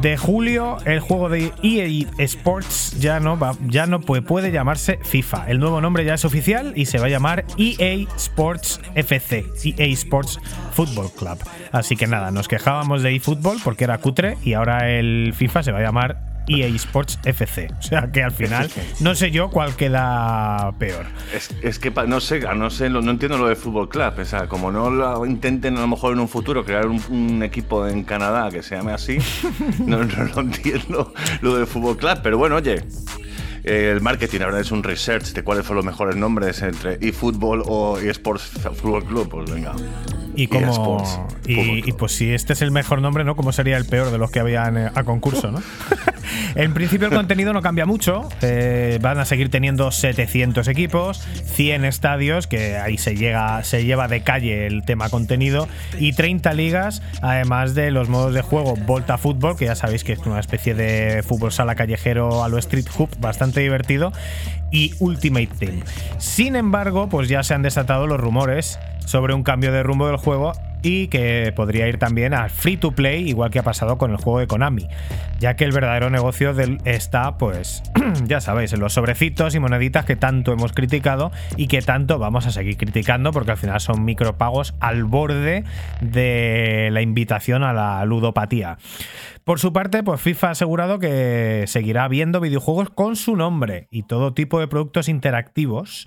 de julio el juego de EA Sports ya no ya no puede, puede llamarse FIFA. El nuevo nombre ya es oficial y se va a llamar EA Sports FC, EA Sports Football Club. Así que nada, nos quejábamos de eFootball porque era cutre y ahora el FIFA se va a llamar EA Sports FC. O sea que al final no sé yo cuál queda peor. Es, es que pa- no sé, no sé, no entiendo lo de Fútbol Club. O sea, como no lo intenten a lo mejor en un futuro crear un, un equipo en Canadá que se llame así, no, no entiendo lo de Fútbol Club. Pero bueno, oye, eh, el marketing, la verdad, es un research de cuáles fueron los mejores nombres entre eFootball o eSports Football Club. Pues venga, Y como y, pues si este es el mejor nombre, ¿no? ¿Cómo sería el peor de los que habían eh, a concurso, ¿no? en principio el contenido no cambia mucho. eh, van a seguir teniendo 700 equipos, 100 estadios, que ahí se llega, se lleva de calle el tema contenido, y 30 ligas, además de los modos de juego Volta Fútbol, que ya sabéis que es una especie de fútbol sala callejero a lo Street Hoop, bastante divertido, y Ultimate Team. Sin embargo, pues ya se han desatado los rumores sobre un cambio de rumbo del juego y que podría ir también al free to play, igual que ha pasado con el juego de Konami, ya que el verdadero negocio está, pues, ya sabéis, en los sobrecitos y moneditas que tanto hemos criticado y que tanto vamos a seguir criticando, porque al final son micropagos al borde de la invitación a la ludopatía. Por su parte, pues FIFA ha asegurado que seguirá viendo videojuegos con su nombre y todo tipo de productos interactivos,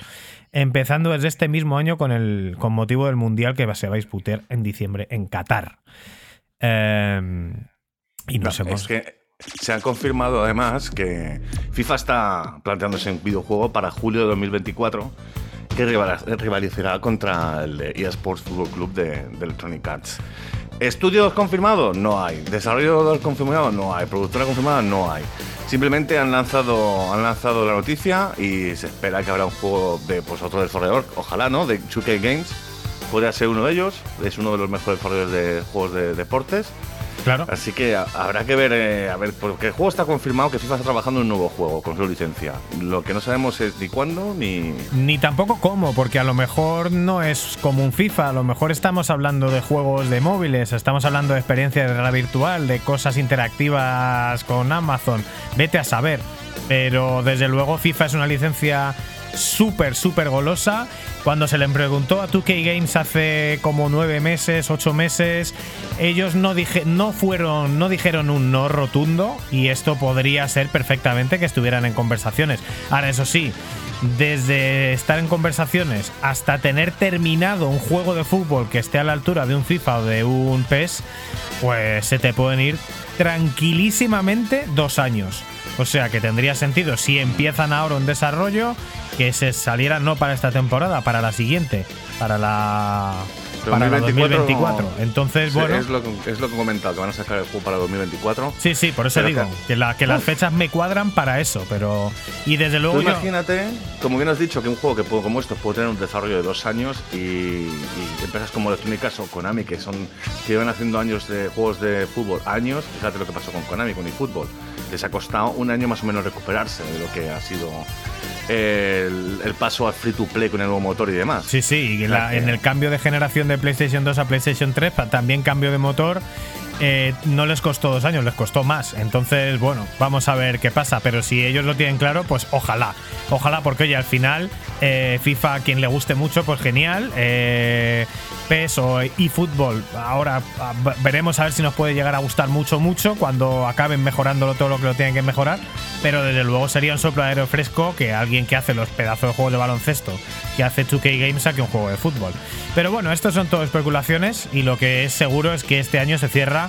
empezando desde este mismo año con, el, con motivo del Mundial que se va a disputar en diciembre en Qatar. Eh, y No, hemos... Es que se ha confirmado además que FIFA está planteándose un videojuego para julio de 2024 que rival- rivalizará contra el eSports Football Club de, de Electronic Arts. ¿Estudios confirmados? No hay. ¿Desarrollador confirmado? No hay. ¿Productora confirmada? No hay. Simplemente han lanzado, han lanzado la noticia y se espera que habrá un juego de pues, otro desarrollador, ojalá, ¿no? De 2K Games. Podría ser uno de ellos. Es uno de los mejores desarrolladores de juegos de deportes. Claro. Así que a- habrá que ver, eh, a ver, porque el juego está confirmado que FIFA está trabajando en un nuevo juego con su licencia. Lo que no sabemos es ni cuándo ni. Ni tampoco cómo, porque a lo mejor no es como un FIFA, a lo mejor estamos hablando de juegos de móviles, estamos hablando de experiencias de realidad virtual, de cosas interactivas con Amazon, vete a saber. Pero desde luego FIFA es una licencia súper, súper golosa. Cuando se le preguntó a 2K Games hace como nueve meses, ocho meses, ellos no, no fueron, no dijeron un no rotundo y esto podría ser perfectamente que estuvieran en conversaciones. Ahora, eso sí, desde estar en conversaciones hasta tener terminado un juego de fútbol que esté a la altura de un FIFA o de un PES, pues se te pueden ir tranquilísimamente dos años. O sea que tendría sentido si empiezan ahora un desarrollo que se saliera no para esta temporada, para la siguiente, para la para la 2024. Entonces, Sí, bueno, Es lo, que- es lo que he comentado, que van a sacar el juego para 2024. sí, sí, por eso digo que- la- que las fechas me cuadran para eso, pero y desde luego Tú yo- imagínate, como bien has dicho, que un juego que puede- como esto puede tener un desarrollo de dos años y, y empresas como Electronic o Konami, que son que llevan haciendo años de juegos de fútbol, años, fíjate lo que pasó con Konami, con eFootball. Les ha costado un año más o menos recuperarse de lo que ha sido el, el paso al free to play con el nuevo motor y demás. Sí, sí, y la- en el cambio de generación de PlayStation 2 a PlayStation 3, pa- también cambio de motor, eh, no les costó dos años, les costó más. Entonces, bueno, vamos a ver qué pasa. Pero si ellos lo tienen claro, pues ojalá. Ojalá, porque oye, al final, eh, FIFA, a quien le guste mucho, pues genial. Eh, PES o eFootball, ahora ah, veremos a ver si nos puede llegar a gustar mucho, mucho cuando acaben mejorándolo todo lo que lo tienen que mejorar. Pero desde luego sería un soplo de aire fresco que alguien que hace los pedazos de juegos de baloncesto que hace 2K Games saque un juego de fútbol. Pero bueno, estos son todo especulaciones y lo que es seguro es que este año se cierra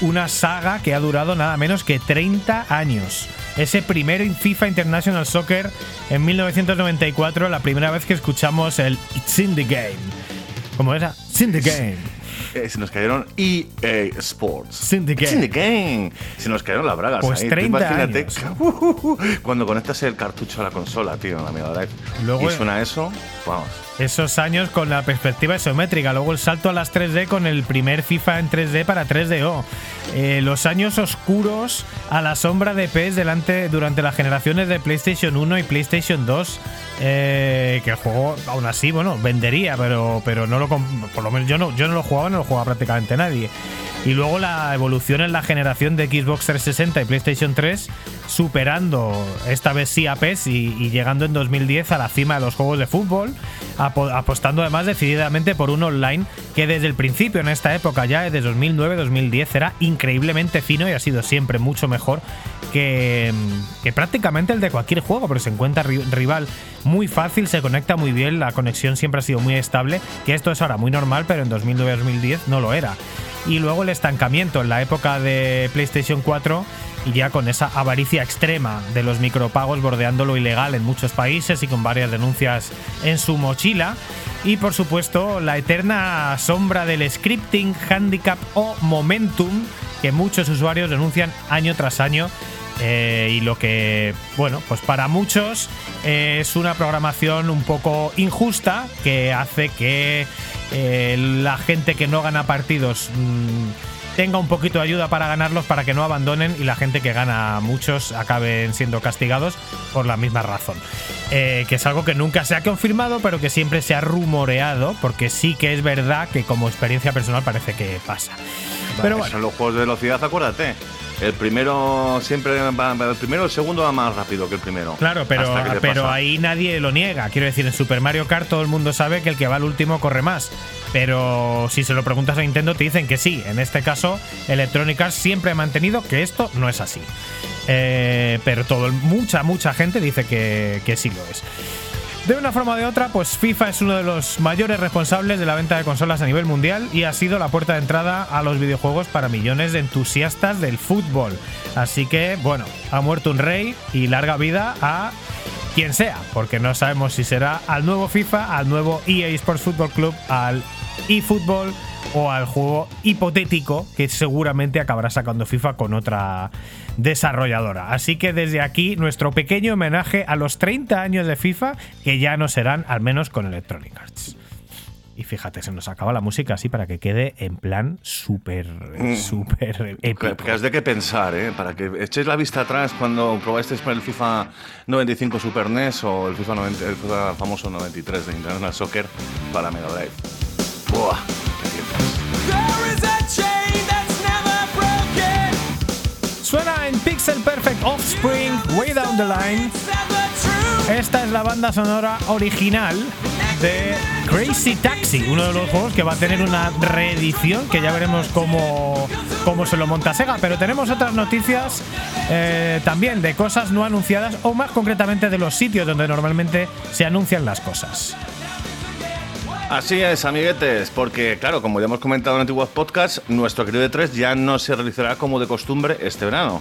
una saga que ha durado nada menos que 30 años. Ese primero FIFA International Soccer en 1994, la primera vez que escuchamos el It's in the Game. ¿Cómo era? It's in the Game. Eh, se nos cayeron EA Sports. Game. game. Se nos cayeron las bragas. Pues ahí. Tú 30 imagínate años. cuando conectas el cartucho a la consola, tío, en la Mega Drive. Luego- y suena eso, vamos. Esos años con la perspectiva isométrica, luego el salto a las 3D con el primer FIFA en 3D para 3DO. Eh, los años oscuros a la sombra de PES delante, durante las generaciones de PlayStation 1 y PlayStation 2. Eh, que el juego, aún así, bueno, vendería, pero, pero no lo por lo menos yo no, yo no lo jugaba, no lo jugaba prácticamente nadie. Y luego la evolución en la generación de Xbox 360 y PlayStation 3, superando esta vez sí a PES y, llegando en 2010 a la cima de los juegos de fútbol, apo- apostando además decididamente por un online que desde el principio, en esta época ya, desde 2009-2010, era increíblemente fino y ha sido siempre mucho mejor que, que prácticamente el de cualquier juego, porque se encuentra ri- rival muy fácil, se conecta muy bien, la conexión siempre ha sido muy estable, que esto es ahora muy normal, pero en 2009-2010 no lo era. Y luego el estancamiento en la época de PlayStation 4 y ya con esa avaricia extrema de los micropagos bordeando lo ilegal en muchos países y con varias denuncias en su mochila. Y por supuesto, la eterna sombra del scripting, handicap o momentum que muchos usuarios denuncian año tras año. Eh, y lo que, bueno, pues para muchos eh, es una programación un poco injusta que hace que eh, la gente que no gana partidos mm, tenga un poquito de ayuda para ganarlos para que no abandonen y la gente que gana muchos acaben siendo castigados por la misma razón. Eh, que es algo que nunca se ha confirmado, pero que siempre se ha rumoreado, porque sí que es verdad que como experiencia personal parece que pasa. Pero bueno, Son los juegos de velocidad, acuérdate. El primero siempre va, el primero, el segundo va más rápido que el primero. Claro, pero, pero pasa. ahí nadie lo niega. Quiero decir, en Super Mario Kart todo el mundo sabe que el que va al último corre más. Pero si se lo preguntas a Nintendo te dicen que sí. En este caso, Electronic Arts siempre ha mantenido que esto no es así. Eh, pero todo, el- mucha, mucha gente dice que, que sí lo es. De una forma o de otra, pues FIFA es uno de los mayores responsables de la venta de consolas a nivel mundial y ha sido la puerta de entrada a los videojuegos para millones de entusiastas del fútbol. Así que, bueno, ha muerto un rey y larga vida a quien sea, porque no sabemos si será al nuevo FIFA, al nuevo EA Sports Football Club, al eFootball o al juego hipotético que seguramente acabará sacando FIFA con otra desarrolladora. Así que desde aquí nuestro pequeño homenaje a los 30 años de FIFA que ya no serán al menos con Electronic Arts. Y fíjate, se nos acaba la música así para que quede en plan súper, súper Que, épico. que has de que pensar, ¿eh? Para que echéis la vista atrás cuando probasteis por el FIFA 95 Super NES o el FIFA, 90 el FIFA famoso 93 de International Soccer para Mega Drive. Buah, qué tiempos. There is a chain that's never broken. Suena en Pixel Perfect Offspring, Way Down the Line. Esta es la banda sonora original de Crazy Taxi, uno de los juegos que va a tener una reedición que ya veremos cómo, cómo se lo monta Sega. Pero tenemos otras noticias eh, también de cosas no anunciadas o más concretamente de los sitios donde normalmente se anuncian las cosas. Así es, amiguetes, porque claro, como ya hemos comentado en antiguos podcasts, nuestro querido E3 ya no se realizará como de costumbre este verano.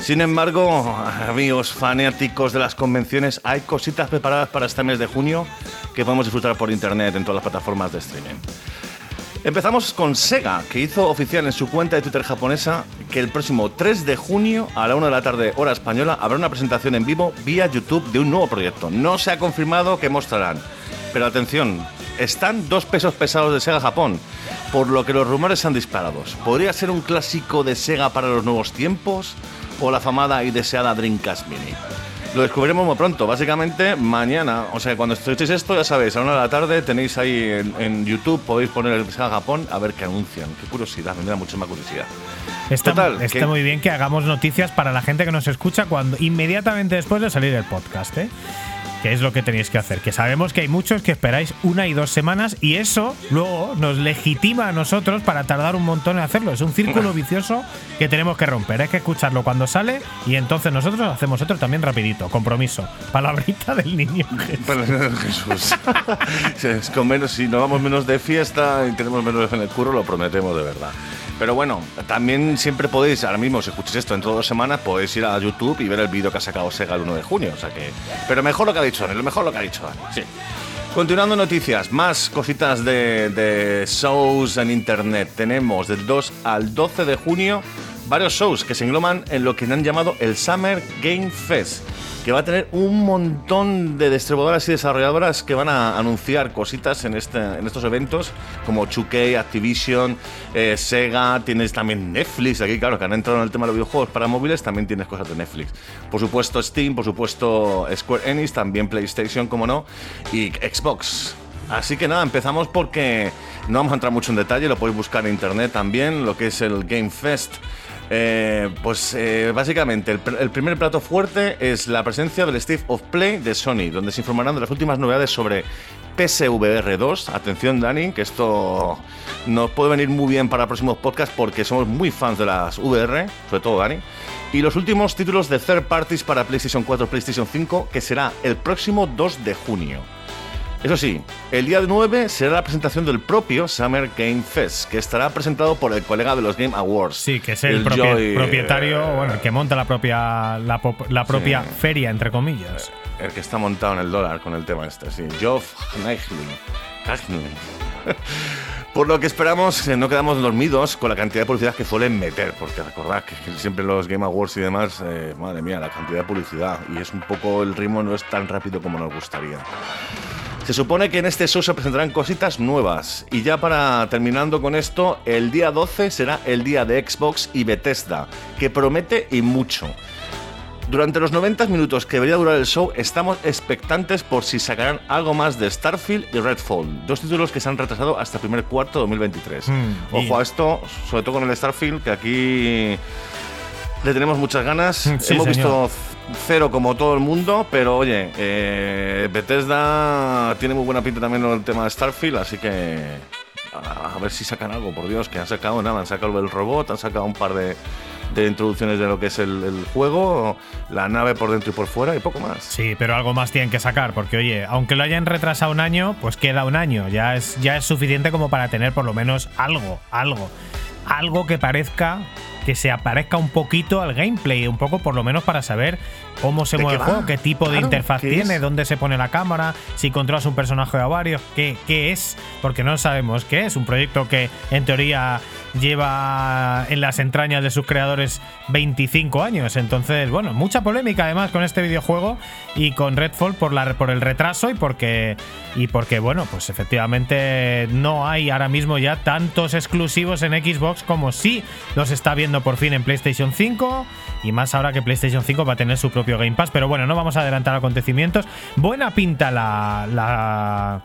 Sin embargo, amigos fanáticos de las convenciones, hay cositas preparadas para este mes de junio que podemos disfrutar por internet en todas las plataformas de streaming. Empezamos con Sega, que hizo oficial en su cuenta de Twitter japonesa que el próximo 3 de junio a la 1 de la tarde hora española habrá una presentación en vivo vía YouTube de un nuevo proyecto. No se ha confirmado qué mostrarán, pero atención, están dos pesos pesados de Sega Japón, por lo que los rumores se han disparado. ¿Podría ser un clásico de Sega para los nuevos tiempos o la famada y deseada Dreamcast Mini? Lo descubriremos muy pronto, básicamente mañana. O sea, cuando escuchéis esto, ya sabéis, a una de la tarde tenéis ahí en, en YouTube, podéis poner el Sega Japón a ver qué anuncian. Qué curiosidad, me da más curiosidad. Está, Total, está que- muy bien que hagamos noticias para la gente que nos escucha cuando inmediatamente después de salir el podcast, ¿eh? Que es lo que tenéis que hacer. Que sabemos que hay muchos que esperáis una y dos semanas y eso luego nos legitima a nosotros para tardar un montón en hacerlo. Es un círculo vicioso que tenemos que romper. Hay que escucharlo cuando sale y entonces nosotros hacemos otro también rapidito. Compromiso. Palabrita del niño. Jesús. es con menos, si nos vamos menos de fiesta y tenemos menos en el curro, lo prometemos de verdad. Pero bueno, también siempre podéis, ahora mismo si escucháis esto dentro de dos semanas, podéis ir a YouTube y ver el vídeo que ha sacado Sega el 1 de junio. O sea que. Pero mejor lo que ha dicho Dani, lo mejor lo que ha dicho Dani. Sí. Continuando noticias, más cositas de, de shows en internet. Tenemos del 2 al 12 de junio varios shows que se engloban en lo que han llamado el Summer Game Fest, que va a tener un montón de distribuidoras y desarrolladoras que van a anunciar cositas en, este, en estos eventos, como 2K, Activision, eh, Sega, tienes también Netflix, aquí claro, que han entrado en el tema de los videojuegos para móviles, también tienes cosas de Netflix. Por supuesto Steam, por supuesto Square Enix, también PlayStation, como no, y Xbox. Así que nada, empezamos porque no vamos a entrar mucho en detalle, lo podéis buscar en internet también, lo que es el Game Fest. Eh, pues eh, básicamente el, pr- el primer plato fuerte es la presencia del State of Play de Sony, donde se informarán de las últimas novedades sobre PSVR 2. Atención Dani, que esto nos puede venir muy bien para próximos podcasts porque somos muy fans de las VR, sobre todo Dani. Y los últimos títulos de third parties para PlayStation 4 PlayStation 5, que será el próximo 2 de junio. Eso sí, el día 9 será la presentación del propio Summer Game Fest, que estará presentado por el colega de los Game Awards. Sí, que es el, propie- Joy, propietario, eh, bueno, el que monta la propia, la, la propia Sí. feria, entre comillas. el que está montado en el dólar con el tema este, sí. Geoff Hagling. Por lo que esperamos, eh, no quedamos dormidos con la cantidad de publicidad que suelen meter, porque recordad que siempre los Game Awards y demás, eh, madre mía, la cantidad de publicidad, y es un poco, el ritmo no es tan rápido como nos gustaría. Se supone que en este show se presentarán cositas nuevas. Y ya para terminando con esto, el día 12 será el día de Xbox y Bethesda, que promete y mucho. Durante los 90 minutos que debería durar el show, estamos expectantes por si sacarán algo más de Starfield y Redfall, dos títulos que se han retrasado hasta el primer cuarto de 2023. Mm, y- Ojo a esto, sobre todo con el Starfield, que aquí le tenemos muchas ganas. Sí, Hemos señor. visto cero como todo el mundo, pero oye, eh, Bethesda tiene muy buena pinta también en el tema de Starfield, así que a, ver si sacan algo, por Dios, que han sacado nada, han sacado el robot, han sacado un par de, de introducciones de lo que es el, el juego, la nave por dentro y por fuera y poco más. Sí, pero algo más tienen que sacar, porque oye, aunque lo hayan retrasado un año, pues queda un año. Ya es, ya es suficiente como para tener por lo menos algo, algo. Algo que parezca, que se aparezca un poquito al gameplay, un poco por lo menos para saber cómo se ¿De mueve el juego, qué tipo de interfaz ¿qué tiene, es? dónde se pone la cámara, si controlas un personaje o varios, qué, qué es, porque no sabemos qué es. Un proyecto que en teoría lleva en las entrañas de sus creadores 25 años. Entonces, bueno, mucha polémica además con este videojuego y con Redfall por, la, por el retraso y porque, y porque, bueno, pues efectivamente no hay ahora mismo ya tantos exclusivos en Xbox como sí los está viendo por fin en PlayStation 5 y más ahora que PlayStation 5 va a tener su propio Game Pass. Pero bueno, no vamos a adelantar acontecimientos. Buena pinta la, la,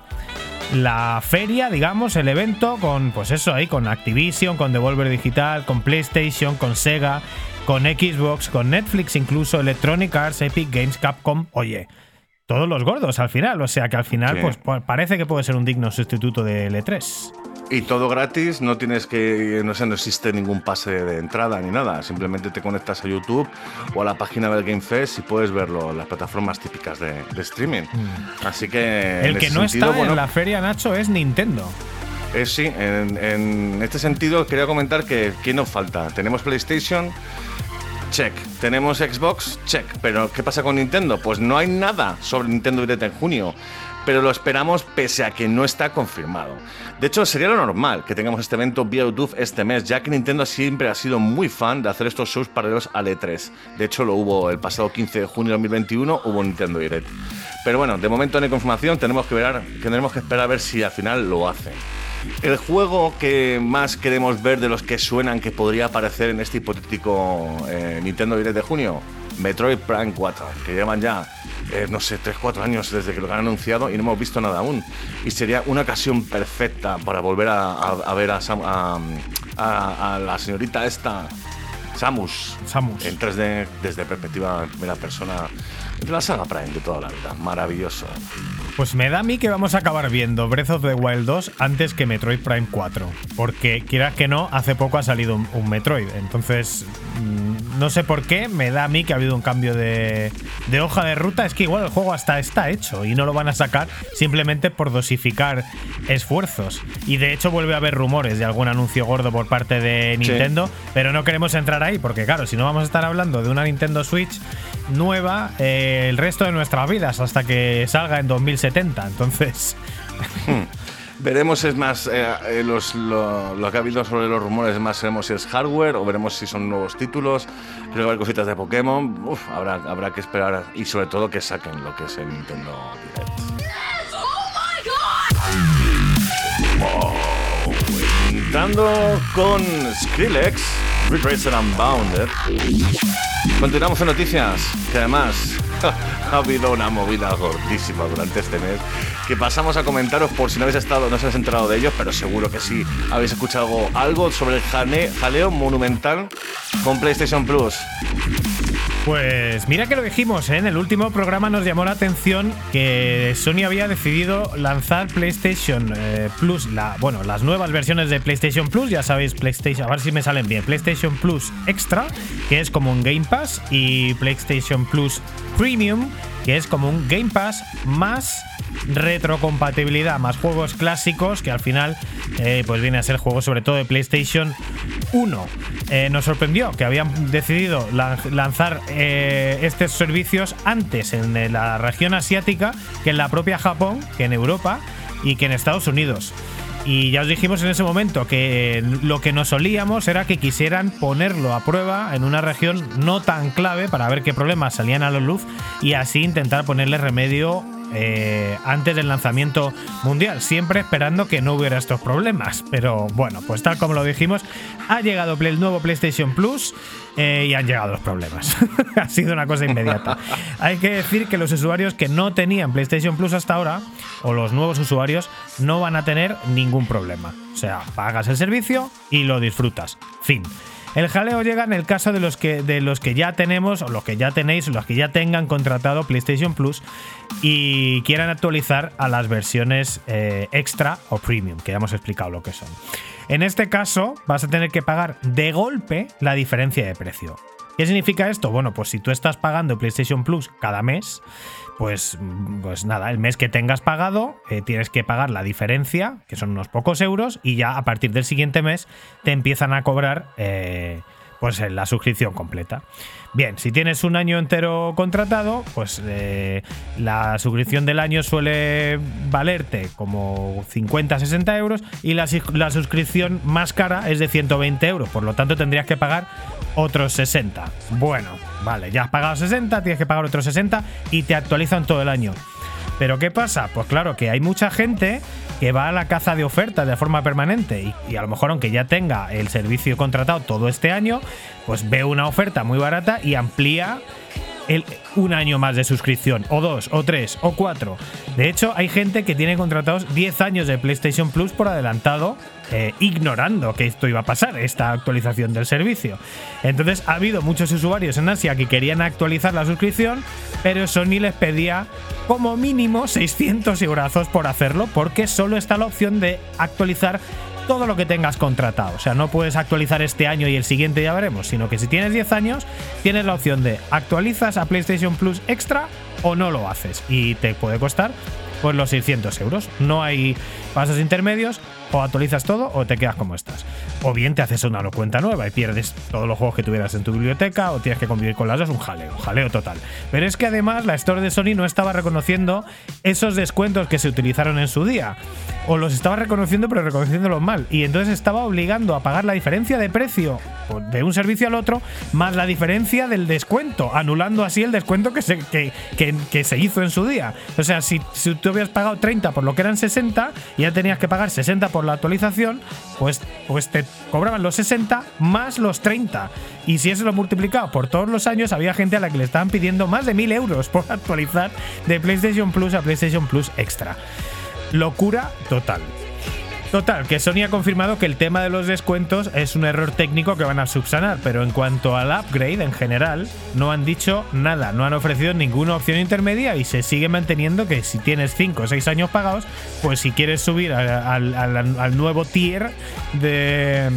la feria, digamos, el evento, con pues eso ahí, con Activision, con Devolver Digital, con PlayStation, con Sega, con Xbox, con Netflix, incluso Electronic Arts, Epic Games, Capcom. Oye, todos los gordos al final. O sea que al final, pues pa- parece que puede ser un digno sustituto de L3. Y todo gratis, no tienes que, no sé, no existe ningún pase de entrada ni nada. Simplemente te conectas a YouTube o a la página del Game Fest y puedes verlo en las plataformas típicas de, de streaming. Así que. Mm. El que no sentido, está bueno, en la feria, Nacho, es Nintendo. eh, sí, en, en este sentido quería comentar que ¿qué nos falta? Tenemos PlayStation, check. Tenemos Xbox, check. Pero ¿qué pasa con Nintendo? Pues no hay nada sobre Nintendo Direct en junio. Pero lo esperamos pese a que no está confirmado. De hecho, sería lo normal que tengamos este evento vía YouTube este mes, ya que Nintendo siempre ha sido muy fan de hacer estos shows paralelos al E3. De hecho, lo hubo el pasado 15 de junio de 2021, hubo Nintendo Direct. Pero bueno, de momento no hay confirmación, tenemos que, tendremos que esperar a ver si al final lo hacen. El juego que más queremos ver de los que suenan que podría aparecer en este hipotético eh, Nintendo Direct de junio, Metroid Prime 4, que llevan ya, eh, no sé, 3-4 años desde que lo han anunciado y no hemos visto nada aún. Y sería una ocasión perfecta para volver a, a- a ver a, Sam- a- la señorita esta, Samus, Samus. en 3D desde perspectiva en primera persona de la saga Prime de toda la vida. Maravilloso. Pues me da a mí que vamos a acabar viendo Breath of the Wild 2 antes que Metroid Prime 4. Porque, quieras que no, hace poco ha salido un, un Metroid. Entonces, mm, no sé por qué, me da a mí que ha habido un cambio de, de hoja de ruta. Es que igual el juego hasta está hecho y no lo van a sacar simplemente por dosificar esfuerzos. Y de hecho, vuelve a haber rumores de algún anuncio gordo por parte de Nintendo. Pero no queremos entrar ahí porque, claro, si no vamos a estar hablando de una Nintendo Switch nueva eh, el resto de nuestras vidas hasta que salga en 2070. Entonces, Veremos, es más, eh, eh, los- lo, que ha habido sobre los rumores, es más, veremos si es hardware o veremos si son nuevos títulos. Creo que va cositas de Pokémon. Uf, habrá, habrá que esperar y sobre todo que saquen lo que es el Nintendo Direct. Entrando con Skrillex, Ridge Racer Unbounded. Continuamos en noticias, que además ha habido una movida gordísima durante este mes que pasamos a comentaros por si no habéis estado, no os habéis enterado de ellos, pero seguro que sí habéis escuchado algo, sobre el jane- jaleo monumental con PlayStation Plus. Pues mira que lo dijimos, ¿eh? en el último programa nos llamó la atención que Sony había decidido lanzar PlayStation eh, Plus, bueno, las nuevas versiones de PlayStation Plus, ya sabéis, PlayStation, a ver si me salen bien, PlayStation Plus Extra, que es como un Game Pass, y PlayStation Plus Premium, que es como un Game Pass más retrocompatibilidad, más juegos clásicos, que al final eh, pues viene a ser juegos sobre todo de PlayStation 1. Eh, nos sorprendió que habían decidido lan- lanzar eh, estos servicios antes en la región asiática que en la propia Japón, que en Europa y que en Estados Unidos. Y ya os dijimos en ese momento que lo que nos solíamos era que quisieran ponerlo a prueba en una región no tan clave para ver qué problemas salían a la luz y así intentar ponerle remedio eh, antes del lanzamiento mundial, siempre esperando que no hubiera estos problemas. Pero bueno, pues tal como lo dijimos, ha llegado el nuevo PlayStation Plus eh, y han llegado los problemas. ha sido una cosa inmediata. Hay que decir que los usuarios que no tenían PlayStation Plus hasta ahora, o los nuevos usuarios, no van a tener ningún problema. O sea, pagas el servicio y lo disfrutas. Fin. El jaleo llega en el caso de los que de los que ya tenemos o los que ya tenéis o los que ya tengan contratado PlayStation Plus y quieran actualizar a las versiones eh, extra o premium, que ya hemos explicado lo que son. En este caso vas a tener que pagar de golpe la diferencia de precio. ¿Qué significa esto? Bueno, pues si tú estás pagando PlayStation Plus cada mes, pues, pues nada, el mes que tengas pagado eh, tienes que pagar la diferencia, que son unos pocos euros, y ya a partir del siguiente mes te empiezan a cobrar eh, pues eh, la suscripción completa. Bien, si tienes un año entero contratado, pues eh, la suscripción del año suele valerte como 50-60 euros y la, la suscripción más cara es de 120 euros, por lo tanto tendrías que pagar otros 60. Bueno, vale, ya has pagado 60, tienes que pagar otros 60 y te actualizan todo el año. Pero ¿qué pasa? Pues claro que hay mucha gente que va a la caza de ofertas de forma permanente y, a lo mejor aunque ya tenga el servicio contratado todo este año, pues ve una oferta muy barata y amplía el- un año más de suscripción, o dos, o tres, o cuatro. De hecho, hay gente que tiene contratados 10 años de PlayStation Plus por adelantado, eh, ignorando que esto iba a pasar, esta actualización del servicio. Entonces, ha habido muchos usuarios en Asia que querían actualizar la suscripción, pero Sony les pedía como mínimo 600 euros por hacerlo, porque solo está la opción de actualizar todo lo que tengas contratado. O sea, no puedes actualizar este año y el siguiente ya veremos, sino que si tienes 10 años, tienes la opción de actualizas a PlayStation Plus Extra o no lo haces. Y te puede costar pues los 600 euros. No hay pasos intermedios, o actualizas todo o te quedas como estás. O bien te haces una cuenta nueva y pierdes todos los juegos que tuvieras en tu biblioteca o tienes que convivir con las dos, un jaleo, jaleo total. Pero es que además la Store de Sony no estaba reconociendo esos descuentos que se utilizaron en su día. O los estaba reconociendo pero reconociéndolos mal. Y entonces estaba obligando a pagar la diferencia de precio de un servicio al otro más la diferencia del descuento, anulando así el descuento que se, que, que- se hizo en su día. O sea, si, si tú habías pagado 30 por lo que eran 60 y ya tenías que pagar 60 por la actualización, pues, pues te cobraban los 60 más los 30. Y si eso lo multiplicado por todos los años, había gente a la que le estaban pidiendo más de 1000 euros por actualizar de PlayStation Plus a PlayStation Plus Extra. Locura total. Total, que Sony ha confirmado que el tema de los descuentos es un error técnico que van a subsanar, pero en cuanto al upgrade en general, no han dicho nada, no han ofrecido ninguna opción intermedia y se sigue manteniendo que si tienes 5 o 6 años pagados, pues si quieres subir al, nuevo tier de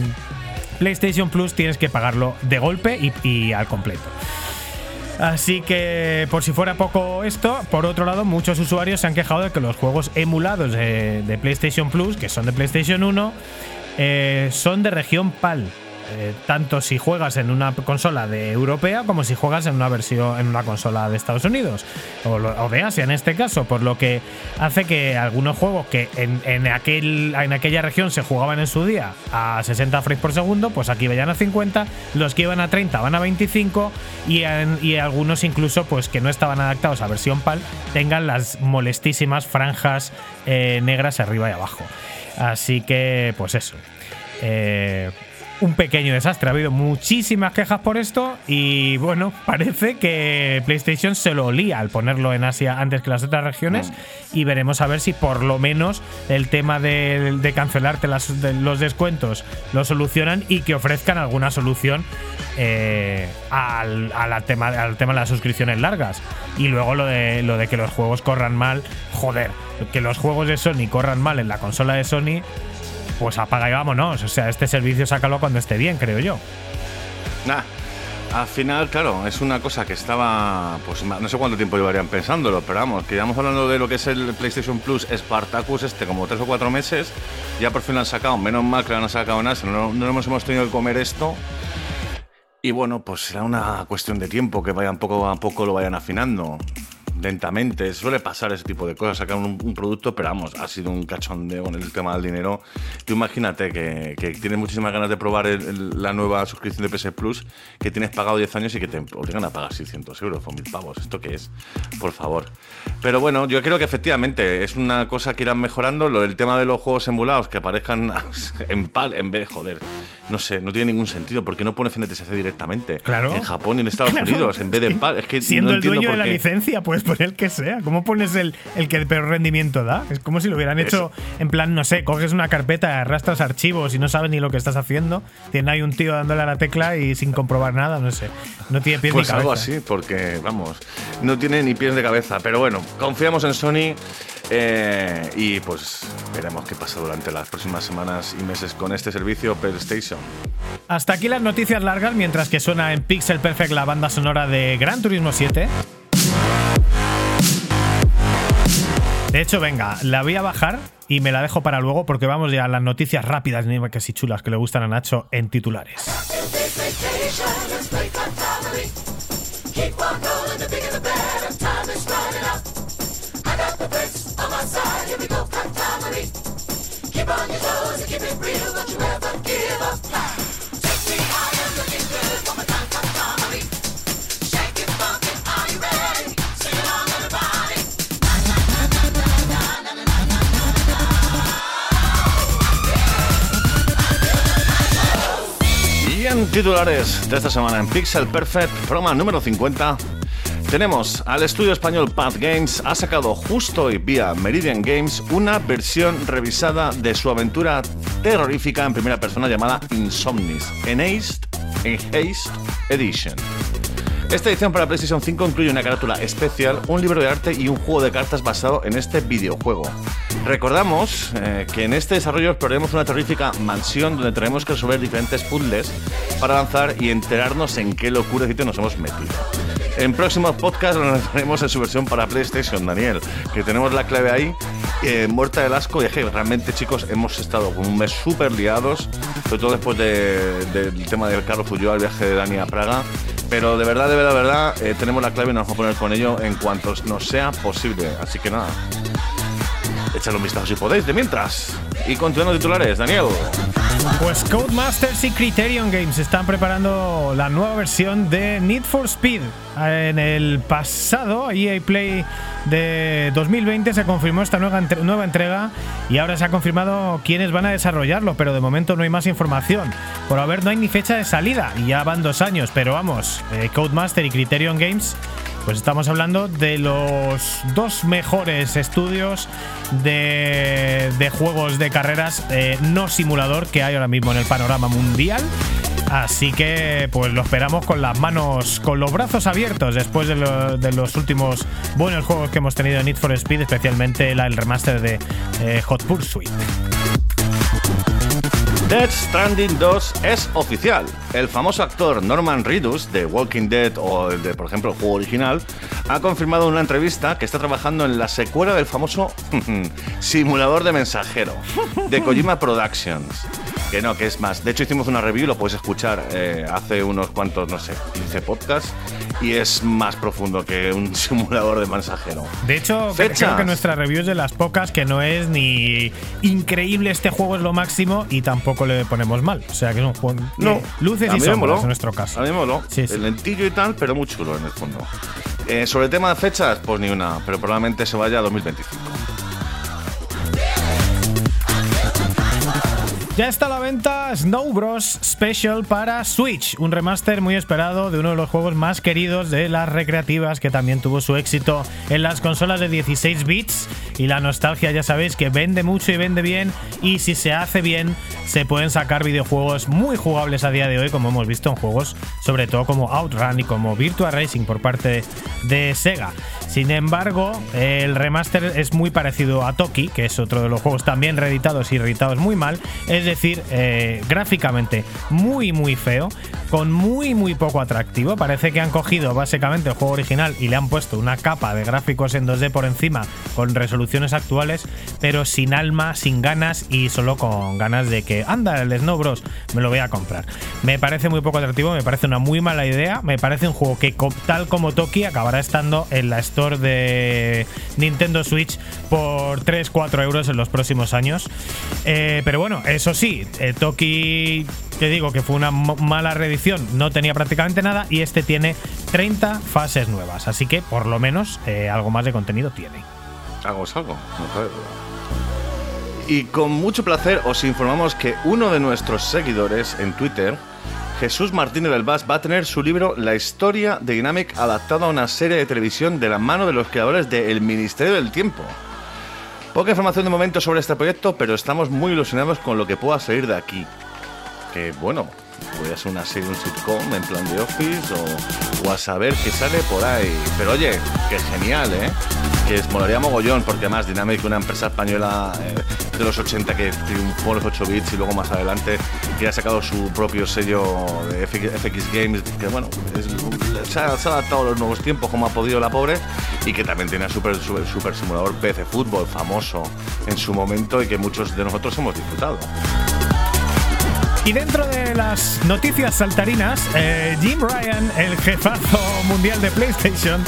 PlayStation Plus tienes que pagarlo de golpe y al completo. Así que, por si fuera poco esto, por otro lado, muchos usuarios se han quejado de que los juegos emulados de, PlayStation Plus, que son de PlayStation 1, eh, son de región PAL. Eh, tanto si juegas en una consola de europea como si juegas en una versión en una consola de Estados Unidos o, de Asia en este caso, por lo que hace que algunos juegos que en, en aquel, en aquella región se jugaban en su día a 60 frames por segundo, pues aquí vayan a 50, los que iban a 30 van a 25 y, y algunos incluso pues que no estaban adaptados a versión PAL tengan las molestísimas franjas eh, negras arriba y abajo. Así que pues eso. Eh, un pequeño desastre. Ha habido muchísimas quejas por esto y bueno, parece que PlayStation se lo olía al ponerlo en Asia antes que las otras regiones y veremos a ver si por lo menos el tema de, de cancelarte las- de los descuentos lo solucionan y que ofrezcan alguna solución eh, al, a la tema, al tema de las suscripciones largas. Y luego lo de, lo de que los juegos corran mal, joder, que los juegos de Sony corran mal en la consola de Sony, pues apaga y vámonos. O sea, este servicio sácalo cuando esté bien, creo yo. Nah. Al final, claro, es una cosa que estaba, pues no sé cuánto tiempo llevarían pensándolo, pero vamos, que llevamos hablando de lo que es el PlayStation Plus Spartacus este como tres o cuatro meses, ya por fin lo han sacado, menos mal que lo han sacado nada, no, no nos hemos tenido que comer esto. Y bueno, pues será una cuestión de tiempo que vayan poco a poco lo vayan afinando lentamente. Suele pasar ese tipo de cosas, sacar un, producto, pero vamos, ha sido un cachondeo con el tema del dinero. Tú imagínate que, tienes muchísimas ganas de probar la nueva suscripción de PS Plus, que tienes pagado 10 años y que te obligan a pagar 600 euros o 1000 pavos. ¿Esto qué es? Por favor. Pero bueno, yo creo que efectivamente es una cosa que irán mejorando. Lo del tema de los juegos emulados, que aparezcan en PAL en vez, joder, no sé, no tiene ningún sentido. porque no pone FNTSC directamente? Claro. En Japón y en Estados Unidos, en vez de en PAL. Es que Siendo el dueño de la licencia, pues por el que sea. ¿Cómo pones el, el que peor rendimiento da? Es como si lo hubieran hecho en plan, no sé, coges una carpeta, arrastras archivos y no sabes ni lo que estás haciendo. Tiene ahí un tío dándole a la tecla y sin comprobar nada, no sé. No tiene pies pues ni cabeza. algo así, porque, vamos, no tiene ni pies de cabeza. Pero bueno, confiamos en Sony. Eh, y pues veremos qué pasa durante las próximas semanas y meses con este servicio PlayStation. Hasta aquí las noticias largas, mientras que suena en Pixel Perfect la banda sonora de Gran Turismo 7. De hecho, venga, la voy a bajar y me la dejo para luego porque vamos ya a las noticias rápidas, ni que si chulas, que le gustan a Nacho en titulares. 100 titulares de esta semana en Pixel Perfect, broma número 50. Tenemos al estudio español Path Games, ha sacado justo y vía Meridian Games una versión revisada de su aventura terrorífica en primera persona llamada Insomnis, en Enhanced Edition. Esta edición para PlayStation 5 incluye una carátula especial, un libro de arte y un juego de cartas basado en este videojuego. Recordamos eh, que en este desarrollo exploraremos una terrorífica mansión donde tenemos que resolver diferentes puzzles para avanzar y enterarnos en qué locura nos hemos metido. En próximos podcasts lo analizaremos en su versión para PlayStation, Daniel, que tenemos la clave ahí, eh, muerta del asco. Y es que realmente, chicos, hemos estado con un mes súper liados, sobre todo después del tema del Carlos Ulloa, el viaje de Dani a Praga. Pero de verdad, de verdad, de verdad, eh, tenemos la clave y nos vamos a poner con ello en cuanto nos sea posible. Así que nada, echadle un vistazo si podéis, de mientras. Y continuando titulares, Daniel. Pues Codemasters y Criterion Games están preparando la nueva versión de Need for Speed. En el pasado EA Play de 2020 se confirmó esta nueva, nueva entrega y ahora se ha confirmado quiénes van a desarrollarlo, pero de momento no hay más información. Por haber no hay ni fecha de salida y ya van dos años, pero vamos, eh, Codemaster y Criterion Games pues estamos hablando de los dos mejores estudios de, juegos de carreras eh, no simulador que hay ahora mismo en el panorama mundial. Así que pues lo esperamos con las manos, con los brazos abiertos después de, los últimos buenos juegos que hemos tenido en Need for Speed, especialmente el remaster de eh, Hot Pursuit. Dead Stranding 2 es oficial. El famoso actor Norman Reedus de Walking Dead o de, por ejemplo, el juego original, ha confirmado en una entrevista que está trabajando en la secuela del famoso simulador de mensajero de Kojima Productions. Que no, que es más. De hecho, hicimos una review, lo puedes escuchar eh, hace unos cuantos, no sé, 15 podcasts, y es más profundo que un simulador de mensajero. De hecho, creo que nuestra review es de las pocas que no es ni increíble este juego es lo máximo y tampoco le ponemos mal. O sea, que es un juego. No, luces y sombras en nuestro caso. A mí me moló. Sí, El lentillo y tal, pero muy chulo en el fondo. Eh, sobre el tema de fechas, pues ni una, pero probablemente se vaya a 2025. Ya está a la venta Snow Bros. Special para Switch, un remaster muy esperado de uno de los juegos más queridos de las recreativas que también tuvo su éxito en las consolas de 16 bits y la nostalgia ya sabéis que vende mucho y vende bien y si se hace bien se pueden sacar videojuegos muy jugables a día de hoy como hemos visto en juegos sobre todo como Outrun y como Virtua Racing por parte de Sega. Sin embargo, el remaster es muy parecido a Toki, que es otro de los juegos también reeditados y reeditados muy mal. Es decir, eh, gráficamente muy, muy feo, con muy, muy poco atractivo. Parece que han cogido básicamente el juego original y le han puesto una capa de gráficos en 2D por encima con resoluciones actuales, pero sin alma, sin ganas y solo con ganas de que, anda, el Snow Bros, me lo voy a comprar. Me parece muy poco atractivo, me parece una muy mala idea, me parece un juego que tal como Toki acabará estando en la de Nintendo Switch por 3-4 euros en los próximos años. Eh, pero bueno, eso sí, eh, Toki, te digo que fue una mala reedición, no tenía prácticamente nada y este tiene 30 fases nuevas, así que por lo menos eh, algo más de contenido tiene. Algo es algo. Y con mucho placer os informamos que uno de nuestros seguidores en Twitter, Jesús Martínez del Vaz, va a tener su libro La historia de Dynamic adaptado a una serie de televisión de la mano de los creadores de El Ministerio del Tiempo. Poca información de momento sobre este proyecto, pero estamos muy ilusionados con lo que pueda salir de aquí. Que bueno, Voy a ser una serie, un sitcom en plan de Office o, a saber qué sale por ahí. Pero oye, que genial, ¿eh? Que es, molaría mogollón, porque además Dynamic, una empresa española eh, de los 80 que triunfó los 8 bits y luego más adelante que ha sacado su propio sello de FX, Games, que bueno, se, ha, adaptado a los nuevos tiempos como ha podido la pobre y que también tiene un super, super, super simulador PC Fútbol famoso en su momento y que muchos de nosotros hemos disfrutado. Y dentro de las noticias saltarinas, eh, Jim Ryan, el jefazo mundial de PlayStation,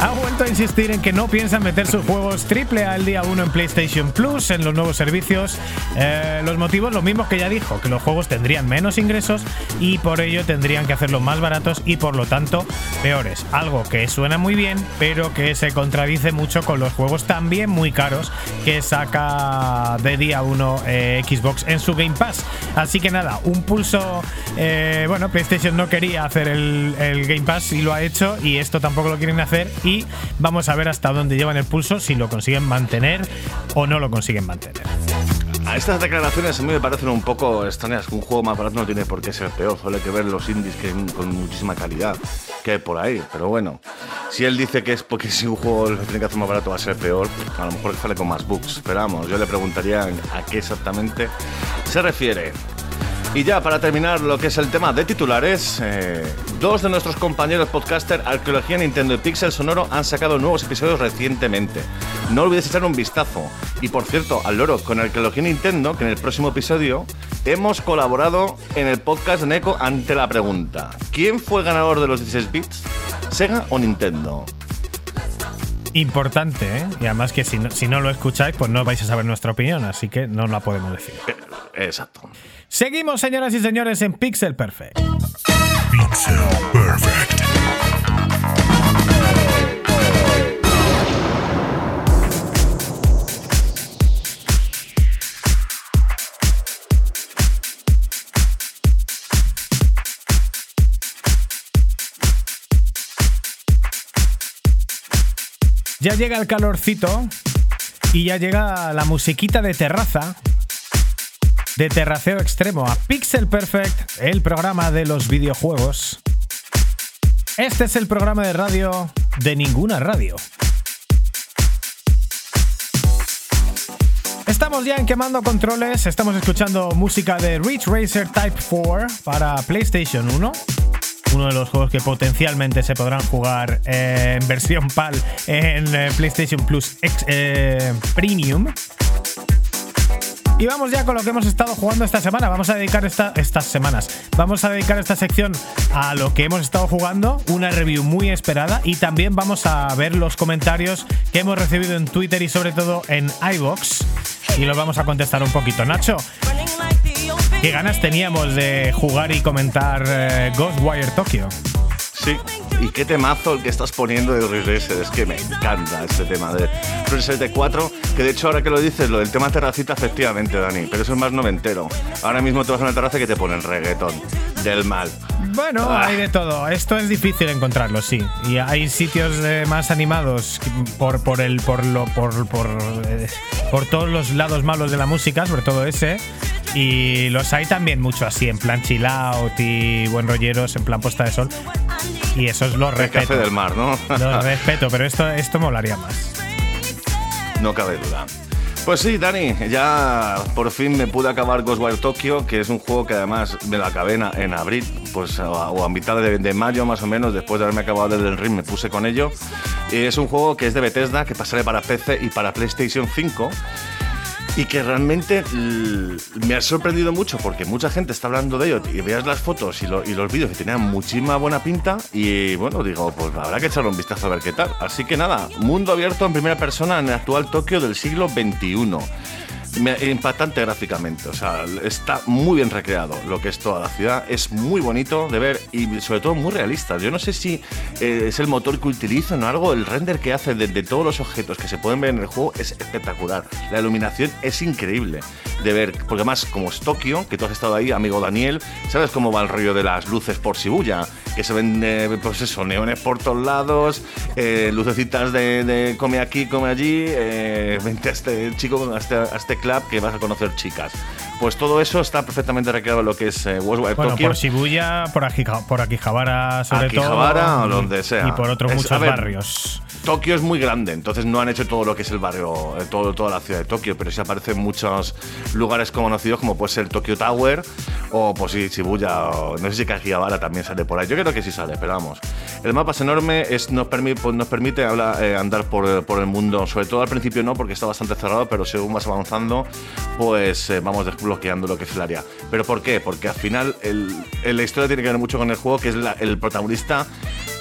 ha vuelto a insistir en que no piensa meter sus juegos triple al día 1 en PlayStation Plus, en los nuevos servicios. Eh, los motivos, los mismos que ya dijo, que los juegos tendrían menos ingresos y por ello tendrían que hacerlos más baratos y por lo tanto peores. Algo que suena muy bien, pero que se contradice mucho con los juegos también muy caros que saca de día 1 eh, Xbox en su Game Pass. Así que nada, un pulso. Eh, bueno, PlayStation no quería hacer el, Game Pass y lo ha hecho, y esto tampoco lo quieren hacer. Vamos a ver hasta dónde llevan el pulso, si lo consiguen mantener o no lo consiguen mantener. A estas declaraciones a mí me parecen un poco extrañas. Un juego más barato no tiene por qué ser peor. Solo hay que ver los indies que con muchísima calidad que hay por ahí. Pero bueno, si él dice que es porque si un juego lo tiene que hacer más barato va a ser peor, a lo mejor sale con más bugs. Pero vamos, yo le preguntaría a qué exactamente se refiere. Y ya para terminar lo que es el tema de titulares, eh, dos de nuestros compañeros podcaster Arqueología Nintendo y Pixel Sonoro han sacado nuevos episodios recientemente. No olvides echar un vistazo. Y por cierto, al loro, con Arqueología Nintendo, que en el próximo episodio hemos colaborado en el podcast de Neko ante la pregunta: ¿Quién fue ganador de los 16 bits? ¿Sega o Nintendo? Importante, ¿eh? Y además que si no, si no lo escucháis, pues no vais a saber nuestra opinión, así que no la podemos decir. Eh, exacto. Seguimos, señoras y señores, en Pixel Perfect. Pixel Perfect. Ya llega el calorcito y ya llega la musiquita de terraza, de terraceo extremo a Pixel Perfect, el programa de los videojuegos. Este es el programa de radio de ninguna radio. Estamos ya en quemando controles, estamos escuchando música de Ridge Racer Type 4 para PlayStation 1 uno de los juegos que potencialmente se podrán jugar en versión PAL en eh, PlayStation Plus eh, Premium. Y vamos ya con lo que hemos estado jugando esta semana. Vamos a dedicar estas semanas. Vamos a dedicar esta sección a lo que hemos estado jugando, una review muy esperada y también vamos a ver los comentarios que hemos recibido en Twitter y sobre todo en iBox. Y los vamos a contestar un poquito. Nacho, Qué ganas teníamos de jugar y comentar eh, Ghostwire Tokyo. Sí, y qué temazo el que estás poniendo de Racer. Es que me encanta este tema de Racer 4. Que de hecho, ahora que lo dices, lo del tema terracita, efectivamente, Dani. Pero eso es más noventero. Ahora mismo te vas a una terraza que te ponen reggaetón. Del mal. Bueno, ah. hay de todo. Esto es difícil encontrarlo, sí. Y hay sitios eh, más animados por, por el por lo por por, eh, por todos los lados malos de la música, sobre todo ese. Y los hay también mucho así, en plan chill out y buen rolleros, en plan puesta de sol. Y eso es lo El respeto. café del mar, ¿no? Lo respeto, pero esto, esto molaría más. No cabe duda. Pues sí, Dani, ya por fin me pude acabar Ghostwire Tokyo, que es un juego que además me lo acabé en, abril, pues o a, mitad de, de mayo más o menos, después de haberme acabado desde el ring me puse con ello. Y es un juego que es de Bethesda, que pasaré para PC y para PlayStation 5. Y que realmente me ha sorprendido mucho porque mucha gente está hablando de ello y veas las fotos y, y los vídeos que tenían muchísima buena pinta y bueno, digo, pues habrá que echarle un vistazo a ver qué tal. Así que nada, mundo abierto en primera persona en el actual Tokio del siglo XXI. Impactante gráficamente, o sea, está muy bien recreado lo que es toda la ciudad, es muy bonito de ver y sobre todo muy realista. Yo no sé si eh, es el motor que utilizan o algo, el render que hace de, de todos los objetos que se pueden ver en el juego es espectacular. La iluminación es increíble de ver, porque además como es Tokio, que tú has estado ahí, amigo Daniel, ¿sabes cómo va el rollo de las luces por Shibuya? Que se ven, eh, pues eso, neones por todos lados, eh, lucecitas de, de come aquí, come allí, eh, vente a este chico, a este, a este club que vas a conocer chicas. Pues todo eso está perfectamente recreado en lo que es Ghostwire Bueno, Tokyo. por Shibuya, por, Akija- por Akihabara sobre Akihabara todo. o donde sea. Y por otros Es- muchos ver, barrios. Tokio es muy grande, entonces no han hecho todo lo que es el barrio, todo, toda la ciudad de Tokio, pero sí aparecen muchos lugares conocidos como puede ser Tokyo Tower o pues sí, Shibuya o no sé si Kajiabara también sale por ahí. Yo creo que sí sale, pero vamos. El mapa es enorme, es, nos, permite, pues, nos permite habla- eh, andar por, por el mundo, sobre todo al principio no, porque está bastante cerrado, pero según vas avanzando, pues eh, vamos desbloqueando lo que es el área. ¿Pero por qué? Porque al final el- el- la historia tiene que ver mucho con el juego, que es la- el protagonista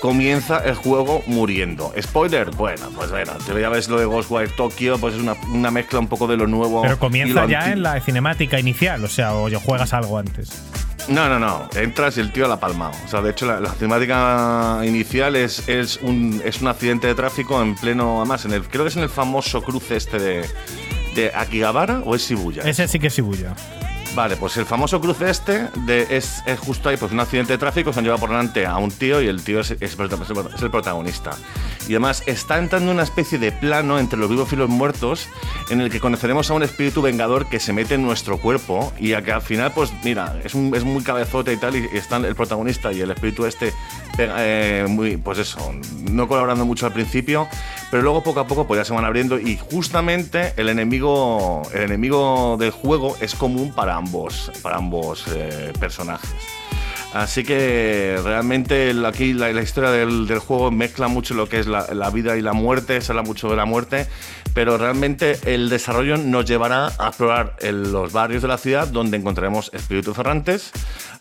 comienza el juego muriendo. ¿Spoiler? Bueno, pues bueno, ya ves lo de Ghostwire Tokyo, pues es una, una mezcla un poco de lo nuevo. Pero comienza lo ya en la cinemática inicial, o sea, o yo juegas algo antes. No, no, no. Entras y el tío la ha palmado. O sea, de hecho, la, la cinemática inicial es, es, un, es un accidente de tráfico en pleno. Además, en el, creo que es en el famoso cruce este de, de Akihabara o es Shibuya. Ese sí que es Shibuya. Vale, pues el famoso cruce este de, es, justo ahí, pues un accidente de tráfico, se han llevado por delante a un tío y el tío es, el protagonista. Y además está entrando en una especie de plano entre los vivos y los muertos en el que conoceremos a un espíritu vengador que se mete en nuestro cuerpo y a que al final, pues mira, es, un- es muy cabezote y tal, y están el protagonista y el espíritu este, eh, muy, pues eso, no colaborando mucho al principio, pero luego poco a poco pues ya se van abriendo y justamente el enemigo, el enemigo del juego es común para ambos, para ambos eh, personajes. Así que realmente aquí la, historia del, juego mezcla mucho lo que es la, vida y la muerte, se habla mucho de la muerte, pero realmente el desarrollo nos llevará a explorar los barrios de la ciudad donde encontraremos espíritus errantes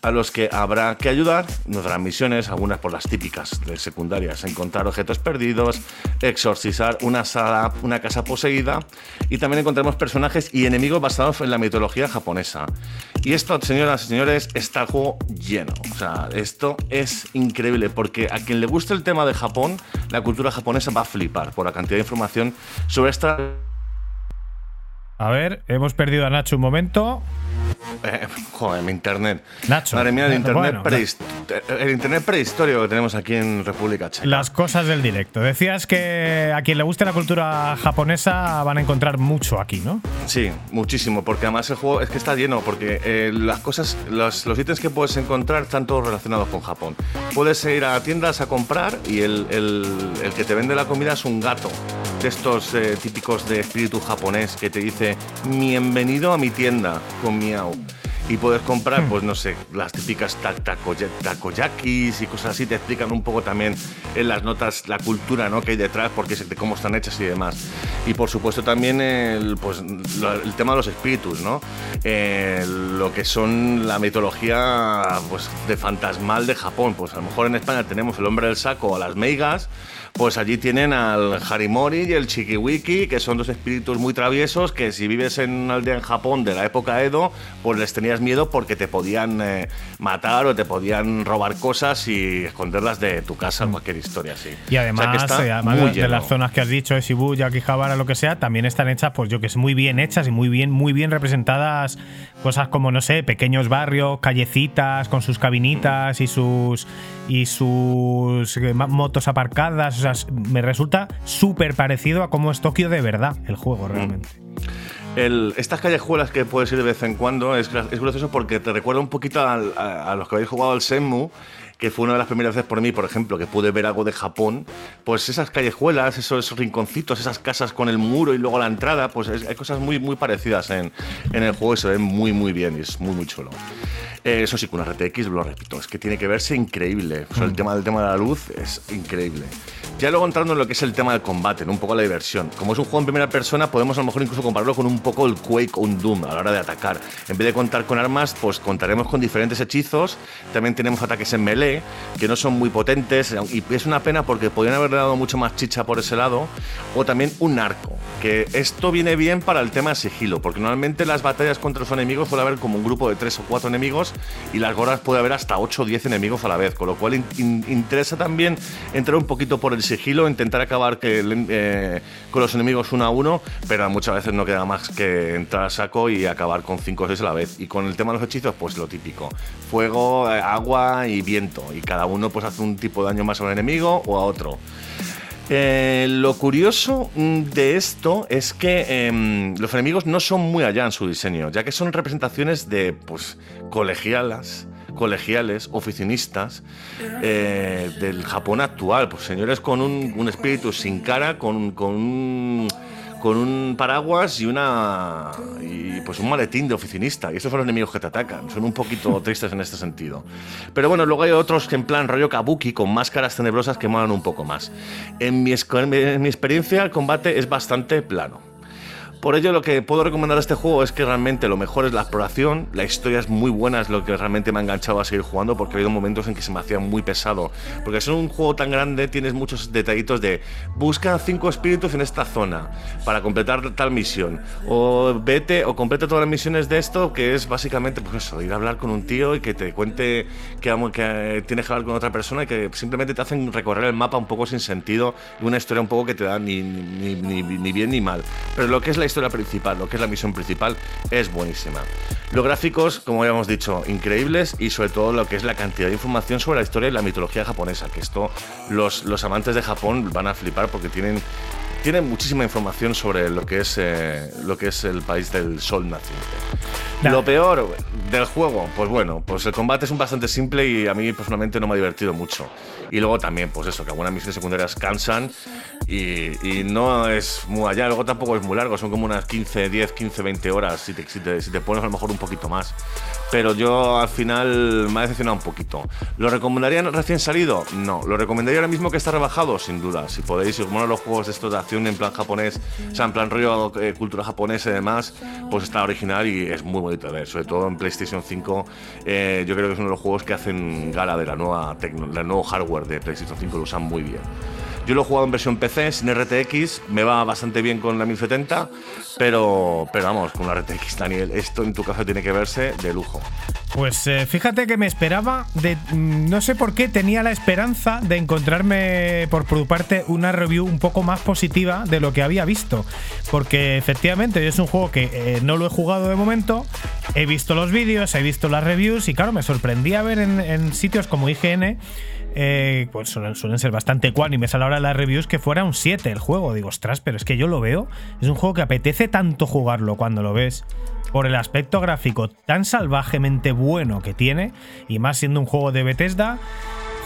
a los que habrá que ayudar. Darán misiones, algunas por las típicas de secundarias, encontrar objetos perdidos, exorcizar una sala, una casa poseída y también encontraremos personajes y enemigos basados en la mitología japonesa. Y esto, señoras y señores, está el juego lleno. O sea, esto es increíble porque a quien le guste el tema de Japón, la cultura japonesa va a flipar por la cantidad de información sobre esta A ver, hemos perdido a Nacho un momento. Eh, joder, mi internet. Nacho. Madre mía, el internet, bueno, el internet prehistórico que tenemos aquí en República Checa. Las cosas del directo. Decías que a quien le guste la cultura japonesa van a encontrar mucho aquí, ¿no? Sí, muchísimo, porque además el juego es que está lleno, porque eh, las cosas, los, los ítems que puedes encontrar están todos relacionados con Japón. Puedes ir a tiendas a comprar y el, el- el que te vende la comida es un gato, de estos eh, típicos de espíritu japonés que te dice bienvenido a mi tienda con No. Y puedes comprar, pues no sé, las típicas ta- takoya- takoyakis y cosas así. Te explican un poco también en las notas la cultura ¿no? que hay detrás, porque de cómo están hechas y demás. Y por supuesto también el, pues, el tema de los espíritus, ¿no? Eh, lo que son la mitología pues, de fantasmal de Japón. Pues a lo mejor en España tenemos el hombre del saco o las meigas. Pues allí tienen al Harimori y el Chikiwiki, que son dos espíritus muy traviesos que si vives en una aldea en Japón de la época Edo, pues les tenías miedo porque te podían eh, matar o te podían robar cosas y esconderlas de tu casa, cualquier historia así. Mm. Y además, O sea que está eh, además muy de- las zonas que has dicho, de Shibuya, Akihabara, lo que sea, también están hechas, pues yo que sé, muy bien hechas y muy bien, muy bien representadas cosas como, no sé, pequeños barrios, callecitas con sus cabinitas y sus y sus eh, motos aparcadas. O sea, me resulta súper parecido a cómo es Tokio de verdad el Mm. juego realmente. El- estas callejuelas que puedes ir de vez en cuando es, gra- es gracioso porque te recuerda un poquito a, a los que habéis jugado al Senmu, que fue una de las primeras veces por mí, por ejemplo, que pude ver algo de Japón, pues esas callejuelas, esos rinconcitos, esas casas con el muro y luego la entrada, pues es- hay cosas muy, muy parecidas en, en el juego y se ven muy, muy bien y es muy, muy chulo. Eh, eso sí, con una RTX, lo repito, es que tiene que verse increíble. O sea, el, tema, el tema de la luz es increíble. Ya luego entrando en lo que es el tema del combate, ¿no? un poco la diversión. Como es un juego en primera persona, podemos a lo mejor incluso compararlo con un poco el Quake o un Doom a la hora de atacar. En vez de contar con armas, pues contaremos con diferentes hechizos. También tenemos ataques en melee, que no son muy potentes. Y es una pena porque podrían haberle dado mucho más chicha por ese lado. O también un arco, que esto viene bien para el tema de sigilo, porque normalmente las batallas contra los enemigos puede haber como un grupo de tres o cuatro enemigos y las gorras puede haber hasta 8 o 10 enemigos a la vez, con lo cual in- in- interesa también entrar un poquito por el sigilo, intentar acabar eh, con los enemigos uno a uno, pero muchas veces no queda más que entrar a saco y acabar con 5 o 6 a la vez. Y con el tema de los hechizos, pues lo típico, fuego, eh, agua y viento, y cada uno pues hace un tipo de daño más a un enemigo o a otro. Eh, lo curioso mm, de esto es que em, los enemigos no son muy allá en su diseño, ya que son representaciones de pues, colegialas, colegiales, oficinistas eh, del Japón actual. Pues señores con un, un espíritu sin cara, con, con un con un paraguas y una y pues un maletín de oficinista. Y estos son los enemigos que te atacan. Son un poquito tristes en este sentido. Pero bueno luego hay otros que en plan rollo kabuki con máscaras tenebrosas que molan un poco más. En mi, esco- en mi experiencia el combate es bastante plano por ello, lo que puedo recomendar de este juego es que realmente lo mejor es la exploración. La historia es muy buena, es lo que realmente me ha enganchado a seguir jugando porque ha habido momentos en que se me hacía muy pesado. Porque ser un juego tan grande tienes muchos detallitos de busca cinco espíritus en esta zona para completar tal misión. O vete o completa todas las misiones de esto, que es básicamente pues eso, ir a hablar con un tío y que te cuente que, que tienes que hablar con otra persona y que simplemente te hacen recorrer el mapa un poco sin sentido y una historia un poco que te da ni, ni, ni- ni bien ni mal. Pero lo que es la historia principal, lo que es la misión principal, es buenísima. Los gráficos, como ya hemos dicho, increíbles y sobre todo lo que es la cantidad de información sobre la historia y la mitología japonesa, que esto los, los amantes de Japón van a flipar porque tienen, tienen muchísima información sobre lo que es, eh, lo que es el país del sol naciente. Nah. Lo peor del juego, pues bueno, pues el combate es un bastante simple y a mí personalmente no me ha divertido mucho. Y luego también, pues eso, que algunas misiones secundarias cansan y, y no es muy allá. Luego tampoco es muy largo, son como unas 15, 10, 15, 20 horas si te, si te, si te pones a lo mejor un poquito más. Pero yo al final me ha decepcionado un poquito. ¿Lo recomendaría recién salido? No. ¿Lo recomendaría ahora mismo que está rebajado? Sin duda. Si podéis, si os molan los juegos de acción en plan japonés, o sea, en plan rollo eh, cultura japonesa y demás, pues está original y es muy bonito de ver. Sobre todo en PlayStation 5, eh, yo creo que es uno de los juegos que hacen gala de la nueva del nuevo hardware de PlayStation 5, lo usan muy bien. Yo lo he jugado en versión PC, sin RTX, me va bastante bien con la 1070, pero, pero vamos, con la RTX, Daniel, esto en tu caso tiene que verse de lujo. Pues eh, fíjate que me esperaba de. mm, No sé por qué tenía la esperanza de encontrarme por parte una review un poco más positiva de lo que había visto. Porque efectivamente es un juego que eh, no lo he jugado de momento. He visto los vídeos, he visto las reviews y claro, me sorprendía ver en sitios como IGN. Eh, pues suelen, ser bastante cuánimes a la hora de las reviews que fuera un 7 el juego. Digo, ostras, pero es que yo lo veo. Es un juego que apetece tanto jugarlo cuando lo ves por el aspecto gráfico tan salvajemente bueno que tiene, y más siendo un juego de Bethesda.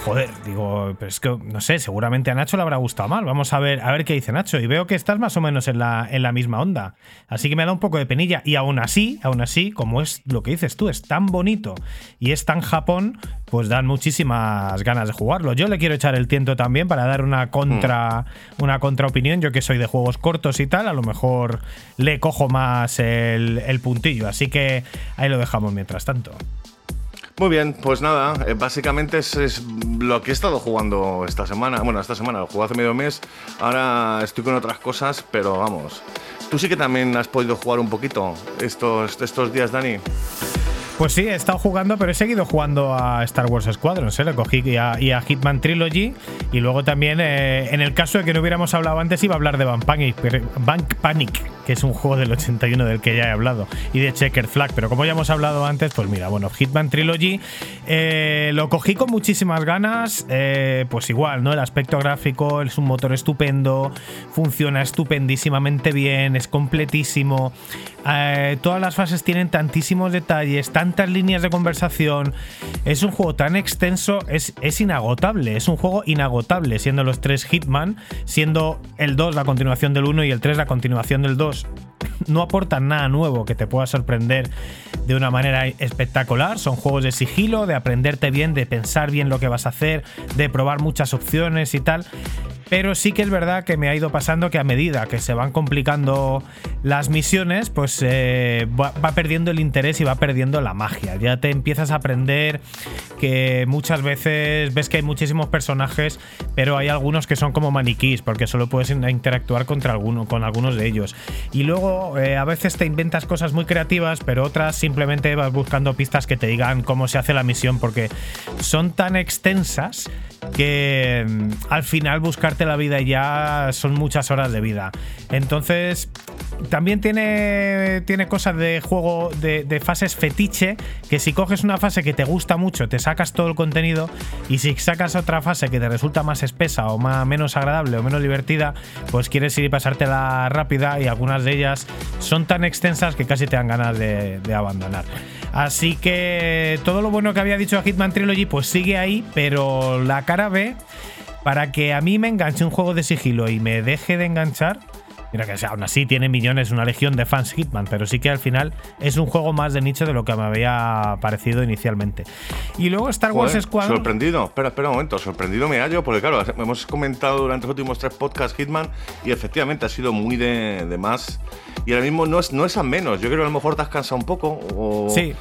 Joder, digo, pero es que no sé, seguramente a Nacho le habrá gustado mal. Vamos a ver, a ver qué dice Nacho. Y veo que estás más o menos en la, en la misma onda. Así que me da un poco de penilla. Y aún así, aún así, como es lo que dices tú, es tan bonito y es tan Japón, pues dan muchísimas ganas de jugarlo. Yo le quiero echar el tiento también para dar una contra, una contraopinión. Yo que soy de juegos cortos y tal, a lo mejor le cojo más el, el puntillo. Así que ahí lo dejamos mientras tanto. Muy bien, pues nada, eh, básicamente es, es lo que he estado jugando esta semana. Bueno, esta semana lo jugué hace medio mes, ahora estoy con otras cosas, pero vamos. Tú sí que también has podido jugar un poquito estos, estos días, Dani. Pues sí, he estado jugando, pero he seguido jugando a Star Wars Squadrons, ¿eh? Le cogí y a, Hitman Trilogy. Y luego también, eh, en el caso de que no hubiéramos hablado antes, iba a hablar de Bank Panic, que es un juego del 81 del que ya he hablado, y de Checker Flag. Pero como ya hemos hablado antes, pues mira, bueno, Hitman Trilogy eh, lo cogí con muchísimas ganas. eh, pues igual, ¿no? El aspecto gráfico es un motor estupendo, funciona estupendísimamente bien, es completísimo. eh, todas las fases tienen tantísimos detalles, tantas líneas de conversación. Es un juego tan extenso, es, es inagotable. Es un juego inagotable, siendo los tres Hitman, siendo el 2 la continuación del 1 y el 3 la continuación del 2 no aportan nada nuevo que te pueda sorprender de una manera espectacular. Son juegos de sigilo, de aprenderte bien, de pensar bien lo que vas a hacer, de probar muchas opciones y tal. Pero sí que es verdad que me ha ido pasando que a medida que se van complicando las misiones, pues eh, va, perdiendo el interés y va perdiendo la magia. Ya te empiezas a aprender que muchas veces ves que hay muchísimos personajes, pero hay algunos que son como maniquís, porque solo puedes in- interactuar contra alguno, con algunos de ellos. Y luego eh, a veces te inventas cosas muy creativas, pero otras simplemente vas buscando pistas que te digan cómo se hace la misión, porque son tan extensas que mm, al final buscarte la vida ya son muchas horas de vida. Entonces, también tiene, tiene cosas de juego de, fases fetiche, que si coges una fase que te gusta mucho, te sacas todo el contenido, y si sacas otra fase que te resulta más espesa o más, menos agradable o menos divertida, pues quieres ir y pasártela rápida, y algunas de ellas son tan extensas que casi te dan ganas de, abandonar. Así que todo lo bueno que había dicho Hitman Trilogy, pues sigue ahí, pero la para que a mí me enganche un juego de sigilo y me deje de enganchar. Mira que o sea, aún así tiene millones, una legión de fans Hitman, pero sí que al final es un juego más de nicho de lo que me había parecido inicialmente. Y luego Star Wars Joder, Squadron. Sorprendido, espera, espera un momento, sorprendido me hallo, porque claro, hemos comentado durante los últimos tres podcasts Hitman y efectivamente ha sido muy de, de más. Y ahora mismo no es, no es a menos. Yo creo que a lo mejor te has cansado un poco. O Sí.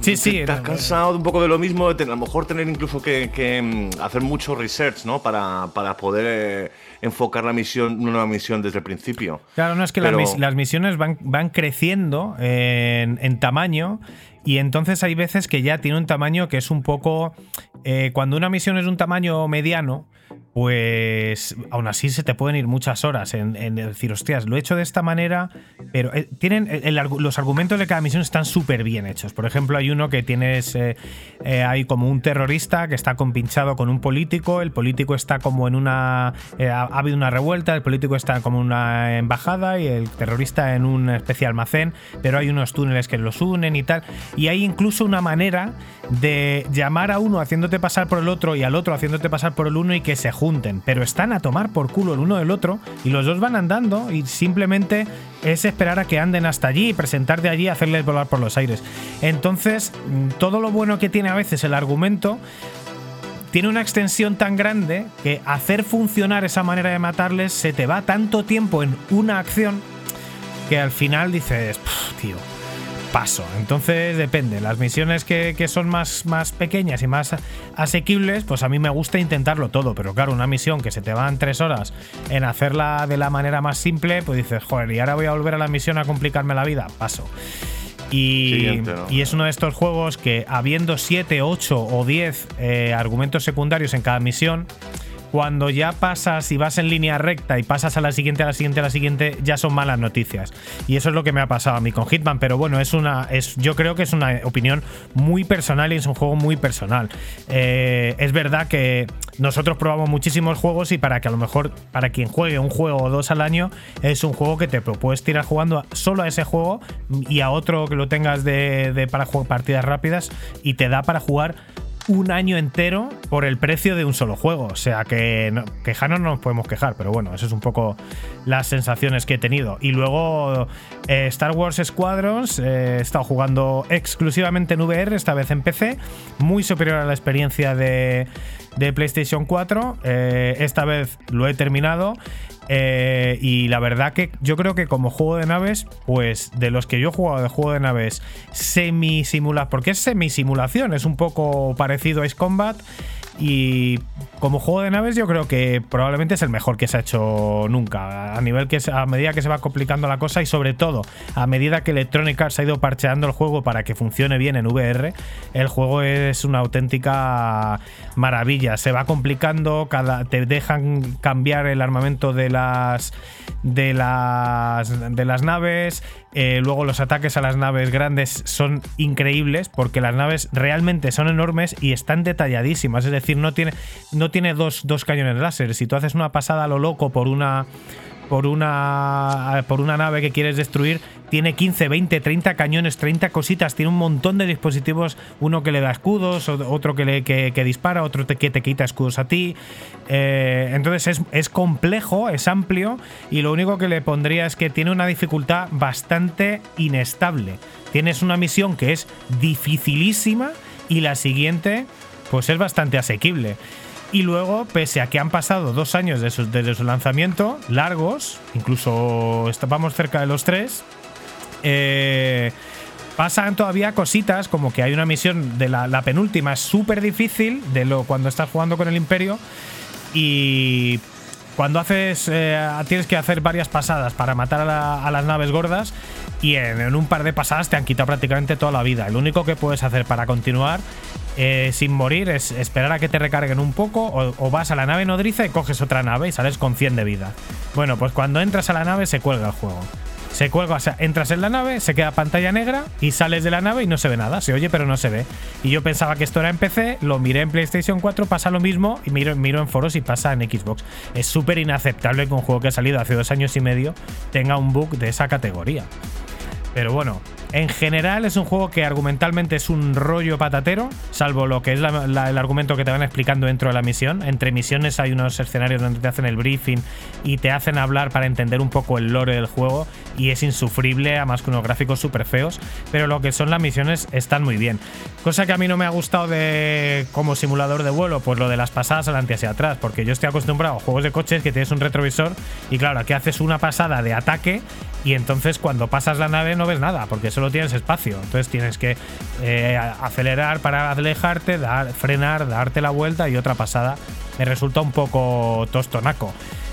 Sí, sí, Te has no, cansado un poco de lo mismo, de a lo mejor tener incluso que, que, mm, hacer mucho research, ¿no? Para, para poder eh, enfocar la misión, una nueva misión desde el principio. Claro, no es que las Pero- las, misiones van, van creciendo en, en tamaño y entonces hay veces que ya tiene un tamaño que es un poco... eh, cuando una misión es un tamaño mediano, pues aún así se te pueden ir muchas horas en, decir, hostias, lo he hecho de esta manera, pero eh, tienen argu- los argumentos de cada misión están súper bien hechos. Por ejemplo, hay uno que tienes, eh, eh, hay como un terrorista que está compinchado con un político, el político está como en una, eh, ha, ha habido una revuelta, el político está como en una embajada y el terrorista en un especie de almacén, pero hay unos túneles que los unen y tal, y hay incluso una manera de llamar a uno haciéndote pasar por el otro y al otro haciéndote pasar por el uno y que se junten, pero están a tomar por culo el uno del otro y los dos van andando y simplemente es esperar a que anden hasta allí y presentarte allí y hacerles volar por los aires. Entonces, mm, todo lo bueno que tiene a veces el argumento tiene una extensión tan grande que hacer funcionar esa manera de matarles se te va tanto tiempo en una acción que al final dices, "Puf, tío, paso. Entonces depende. Las misiones que, que son más, más pequeñas y más asequibles, pues a mí me gusta intentarlo todo. Pero claro, una misión que se te van tres horas en hacerla de la manera más simple, pues dices, joder, y ahora voy a volver a la misión a complicarme la vida. Paso. Y, y es uno de estos juegos que habiendo 7, 8 o 10 eh, argumentos secundarios en cada misión, cuando ya pasas y vas en línea recta y pasas a la siguiente, a la siguiente, a la siguiente, ya son malas noticias. Y eso es lo que me ha pasado a mí con Hitman. Pero bueno, es una. Es, yo creo que es una opinión muy personal y es un juego muy personal. Eh, es verdad que nosotros probamos muchísimos juegos y para que a lo mejor, para quien juegue un juego o dos al año, es un juego que te puedes tirar jugando solo a ese juego y a otro que lo tengas de, de para jugar partidas rápidas y te da para jugar un año entero por el precio de un solo juego. O sea que no, quejarnos no nos podemos quejar, pero bueno, eso es un poco las sensaciones que he tenido. Y luego eh, Star Wars Squadrons, eh, he estado jugando exclusivamente en VR, esta vez en PC, muy superior a la experiencia de, de PlayStation 4. Eh, esta vez lo he terminado. Eh, y la verdad que yo creo que como juego de naves, pues de los que yo he jugado de juego de naves semi simulación, porque es semi simulación, es un poco parecido a Ace Combat. Y como juego de naves, yo creo que probablemente es el mejor que se ha hecho nunca. A nivel que a medida que se va complicando la cosa y sobre todo a medida que Electronic Arts ha ido parcheando el juego para que funcione bien en VR, el juego es una auténtica maravilla. Se va complicando, cada, te dejan cambiar el armamento de las de las de las naves. eh, luego los ataques a las naves grandes son increíbles porque las naves realmente son enormes y están detalladísimas. Es decir, no tiene, tiene dos, dos cañones láser. Si tú haces una pasada a lo loco por una por una por una nave que quieres destruir tiene 15, 20, 30 cañones, 30 cositas, tiene un montón de dispositivos, uno que le da escudos, otro que, le, que, dispara, otro que te quita escudos a ti. Eh, entonces es, es complejo, es amplio y lo único que le pondría es que tiene una dificultad bastante inestable. Tienes una misión que es dificilísima y la siguiente pues es bastante asequible. Y luego, pese a que han pasado dos años desde su lanzamiento, largos, incluso estábamos cerca de los tres, eh, pasan todavía cositas como que hay una misión de la, penúltima es súper difícil de lo cuando estás jugando con el imperio y cuando haces eh, tienes que hacer varias pasadas para matar a, la- a las naves gordas y en, en un par de pasadas te han quitado prácticamente toda la vida. Lo único que puedes hacer para continuar eh, sin morir es esperar a que te recarguen un poco o, vas a la nave nodriza y coges otra nave y sales con 100 de vida. Bueno, pues cuando entras a la nave se cuelga el juego. Se cuelga, o sea, entras en la nave, se queda pantalla negra y sales de la nave y no se ve nada. Se oye, pero no se ve. Y yo pensaba que esto era en PC, lo miré en PlayStation 4, pasa lo mismo y miro, miro en foros y pasa en Xbox. Es súper inaceptable que un juego que ha salido hace dos años y medio tenga un bug de esa categoría. Pero bueno, en general es un juego que argumentalmente es un rollo patatero, salvo lo que es el argumento que te van explicando dentro de la misión. Entre misiones hay unos escenarios donde te hacen el briefing y te hacen hablar para entender un poco el lore del juego y es insufrible, además con unos gráficos súper feos, pero lo que son las misiones están muy bien. Cosa que a mí no me ha gustado de como simulador de vuelo, pues lo de las pasadas adelante hacia atrás, porque yo estoy acostumbrado a juegos de coches que tienes un retrovisor y claro, aquí haces una pasada de ataque y entonces cuando pasas la nave no ves nada, porque solo tienes espacio. Entonces tienes que eh, acelerar para alejarte, dar, frenar, darte la vuelta y otra pasada. Me resulta un poco tostonaco.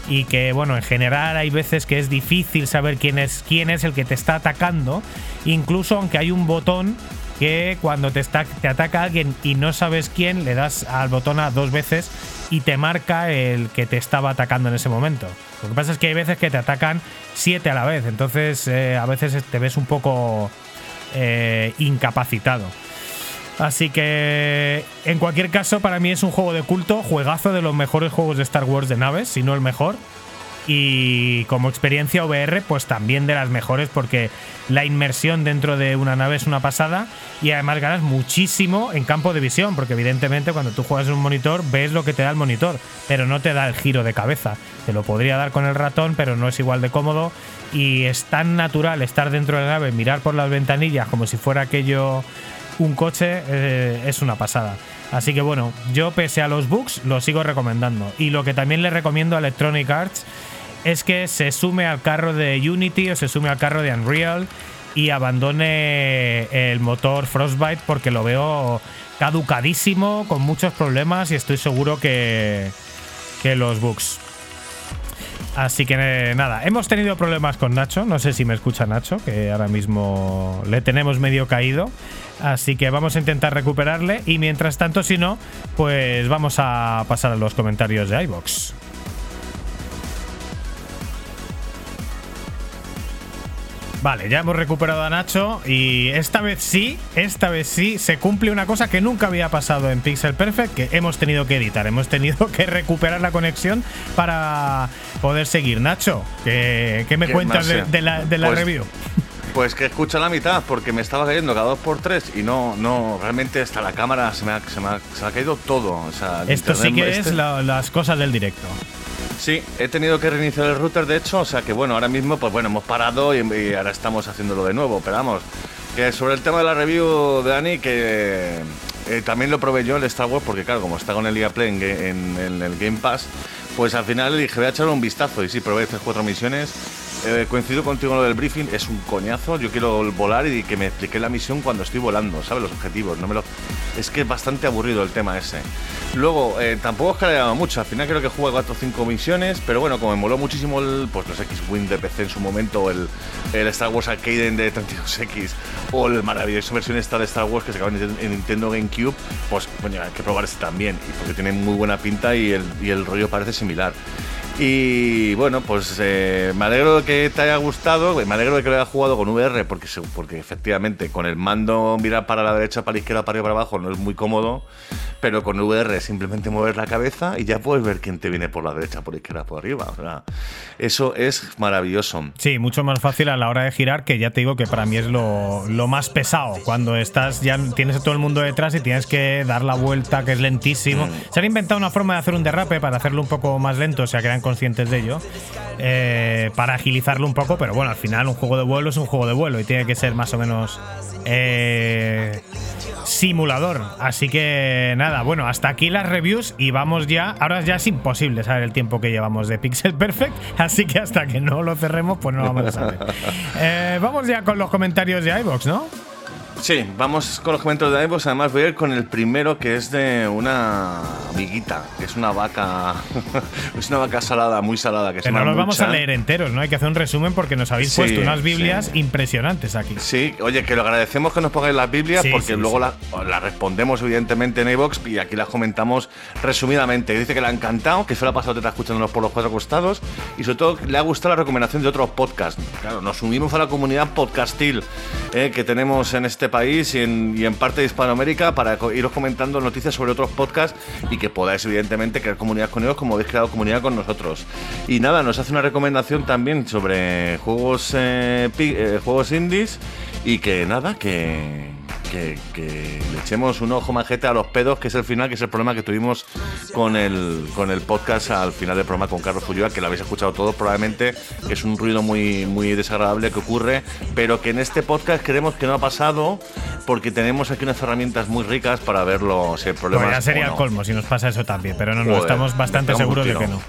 Y que, bueno, en general hay veces que es difícil saber quién es, quién es el que te está atacando, incluso aunque hay un botón que cuando te, está, te ataca alguien y no sabes quién, le das al botón a dos veces y te marca el que te estaba atacando en ese momento. Lo que pasa es que hay veces que te atacan siete a la vez, entonces eh, a veces te ves un poco eh, incapacitado. Así que, en cualquier caso, para mí es un juego de culto, juegazo de los mejores juegos de Star Wars de naves, si no el mejor. Y como experiencia VR, pues también de las mejores porque la inmersión dentro de una nave es una pasada y además ganas muchísimo en campo de visión, porque evidentemente cuando tú juegas en un monitor ves lo que te da el monitor, pero no te da el giro de cabeza. Te lo podría dar con el ratón, pero no es igual de cómodo y es tan natural estar dentro de la nave, mirar por las ventanillas como si fuera aquello un coche, eh, es una pasada. Así que bueno, yo pese a los bugs lo sigo recomendando. Y lo que también le recomiendo a Electronic Arts es que se sume al carro de Unity o se sume al carro de Unreal y abandone el motor Frostbite porque lo veo caducadísimo, con muchos problemas y estoy seguro que, que los bugs. Así que nada, hemos tenido problemas con Nacho, no sé si me escucha Nacho, que ahora mismo le tenemos medio caído, así que vamos a intentar recuperarle y mientras tanto si no, pues vamos a pasar a los comentarios de iBox. Vale, ya hemos recuperado a Nacho y esta vez sí, esta vez sí, se cumple una cosa que nunca había pasado en Pixel Perfect, que hemos tenido que editar, hemos tenido que recuperar la conexión para poder seguir. Nacho, ¿qué, qué me ¿Qué cuentas de, eh? de la, de la Pues- review? Pues que escucha la mitad, porque me estaba cayendo cada dos por tres y no, no, realmente hasta la cámara se me ha, se me ha, se me ha caído todo. O sea, el Esto sí que este- es la- las cosas del directo. Sí, he tenido que reiniciar el router, de hecho, o sea que bueno, ahora mismo, pues bueno, hemos parado y, ahora estamos haciéndolo de nuevo, pero vamos, que sobre el tema de la review de Dani, que eh, también lo probé yo el Star Wars, porque claro, como está con el EA en, el Game Pass, pues al final dije, voy a echarle un vistazo, y sí, probé estas cuatro misiones, eh, coincido contigo en lo del briefing, es un coñazo. Yo quiero volar y que me explique la misión cuando estoy volando, ¿sabes? Los objetivos. No me lo... Es que es bastante aburrido el tema ese. Luego, eh, tampoco es que dado mucho. Al final creo que jugué 4 o 5 misiones, pero bueno, como me moló muchísimo el, pues los X-Wing de PC en su momento, el, el Star Wars Arcade de 32X, o el maravilloso versión esta de Star Wars que se acaba en Nintendo GameCube, pues coño, hay que probar este también, porque tiene muy buena pinta y el, y el rollo parece similar. Y bueno, pues eh, me alegro de que te haya gustado, me alegro de que lo hayas jugado con VR, porque, porque efectivamente con el mando mirar para la derecha, para la izquierda, para arriba, para abajo no es muy cómodo, pero con VR simplemente mover la cabeza y ya puedes ver quién te viene por la derecha, por la izquierda, por arriba. O sea, eso es maravilloso. Sí, mucho más fácil a la hora de girar, que ya te digo que para mí es lo, lo más pesado. Cuando estás, ya tienes a todo el mundo detrás y tienes que dar la vuelta, que es lentísimo. Se han inventado una forma de hacer un derrape para hacerlo un poco más lento, o sea que conscientes de ello, eh, para agilizarlo un poco, pero bueno, al final un juego de vuelo es un juego de vuelo y tiene que ser más o menos eh, simulador. Así que nada, bueno, hasta aquí las reviews y vamos ya. Ahora ya es imposible saber el tiempo que llevamos de Pixel Perfect, así que hasta que no lo cerremos, pues no lo vamos a saber. Eh, vamos ya con los comentarios de iBox, ¿no? Sí, vamos con los comentarios de iVoox. Además, voy a ir con el primero que es de una amiguita, que es una vaca. es una vaca salada, muy salada. Que, Que no los vamos a leer enteros, ¿no? Hay que hacer un resumen porque nos habéis Sí, puesto unas Biblias sí. impresionantes aquí. Sí, oye, que lo agradecemos que nos pongáis las Biblias Sí, porque luego las las respondemos evidentemente en iVoox y aquí las comentamos resumidamente. Dice que le ha encantado, que se lo ha pasado te está escuchándonos por los cuatro costados y sobre todo le ha gustado la recomendación de otros podcasts. Claro, nos unimos a la comunidad podcastil eh, que tenemos en este país y en, y en parte de Hispanoamérica para iros comentando noticias sobre otros podcasts y que podáis evidentemente crear comunidad con ellos como habéis creado comunidad con nosotros. Y nada, nos hace una recomendación también sobre juegos, eh, eh, juegos indies y que nada, que, que, que le echemos un ojo majete a los pedos, que es el final, que es el problema que tuvimos con el, con el podcast al final del programa con Carlos Fulloa, que lo habéis escuchado todos probablemente, que es un ruido muy, muy desagradable que ocurre, pero que en este podcast creemos que no ha pasado porque tenemos aquí unas herramientas muy ricas para verlo, si el problema Pues ya sería el no. colmo si nos pasa eso también, pero no, no, Joder, estamos bastante seguros de que no.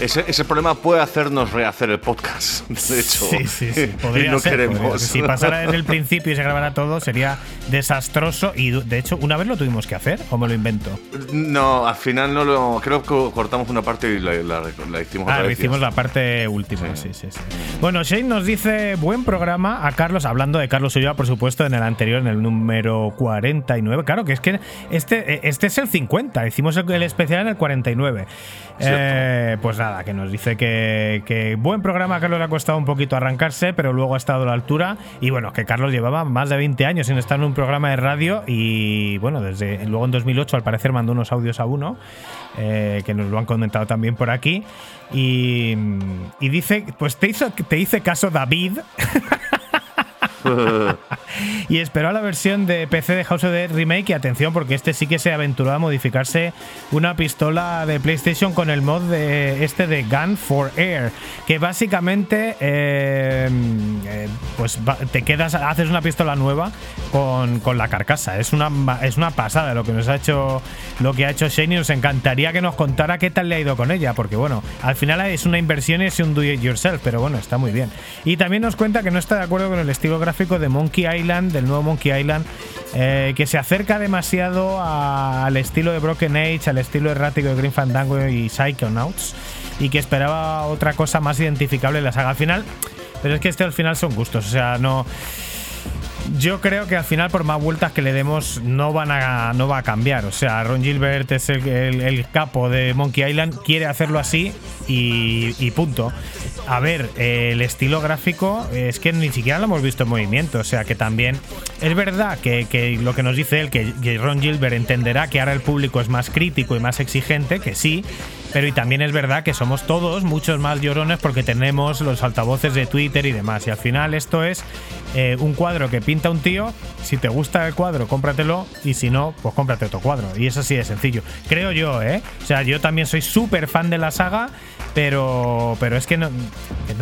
Ese, ese problema puede hacernos rehacer el podcast, de hecho. Sí, sí, sí. Podría y no ser, queremos. podría ser. Si pasara desde el principio y se grabara todo, sería desastroso. Y de hecho, una vez lo tuvimos que hacer, o me lo invento. No, al final no lo. Creo que cortamos una parte y la, la- la hicimos Ah, otra vez. hicimos la parte última, sí, sí, sí. Bueno, Shane nos dice buen programa a Carlos, hablando de Carlos Ulloa, por supuesto, en el anterior, en el número 49. Claro, que es que este, este es el 50, hicimos el, el especial en el 49. Eh, pues que nos dice que, buen programa, Carlos le ha costado un poquito arrancarse, pero luego ha estado a la altura. Y bueno, que Carlos llevaba más de 20 años sin estar en un programa de radio y bueno, desde luego en 2008 al parecer mandó unos audios a uno, eh, que nos lo han comentado también por aquí. Y, y dice, pues te hizo, te hice caso David. y esperó a la versión de PC de House of the Remake y atención porque este sí que se aventuró a modificarse una pistola de PlayStation con el mod de este de Gun for Air que básicamente eh, eh, pues te quedas haces una pistola nueva con, con la carcasa. Es una es una pasada lo que nos ha hecho lo que ha hecho Shane y nos encantaría que nos contara qué tal le ha ido con ella porque bueno al final es una inversión y es un do it yourself pero bueno está muy bien. Y también nos cuenta que no está de acuerdo con el estilo gráfico de Monkey Island, del nuevo Monkey Island, eh, que se acerca demasiado al estilo de Broken Age, al estilo errático de Green Fandango y Psychonauts, y que esperaba otra cosa más identificable en la saga al final. Pero es que este al final son gustos, o sea, no. Yo creo que al final, por más vueltas que le demos, no van a, no va a cambiar. O sea, Ron Gilbert es el capo de Monkey Island, quiere hacerlo así y, y punto. A ver, el estilo gráfico es que ni siquiera lo hemos visto en movimiento. O sea, que también es verdad que, que lo que nos dice él, que, que Ron Gilbert entenderá que ahora el público es más crítico y más exigente, que sí. Pero y también es verdad que somos todos muchos más llorones porque tenemos los altavoces de Twitter y demás. Y al final esto es eh, un cuadro que pinta un tío. Si te gusta el cuadro, cómpratelo. Y si no, pues cómprate otro cuadro. Y es así de sencillo. Creo yo, ¿eh? O sea, yo también soy súper fan de la saga. Pero, pero es que no,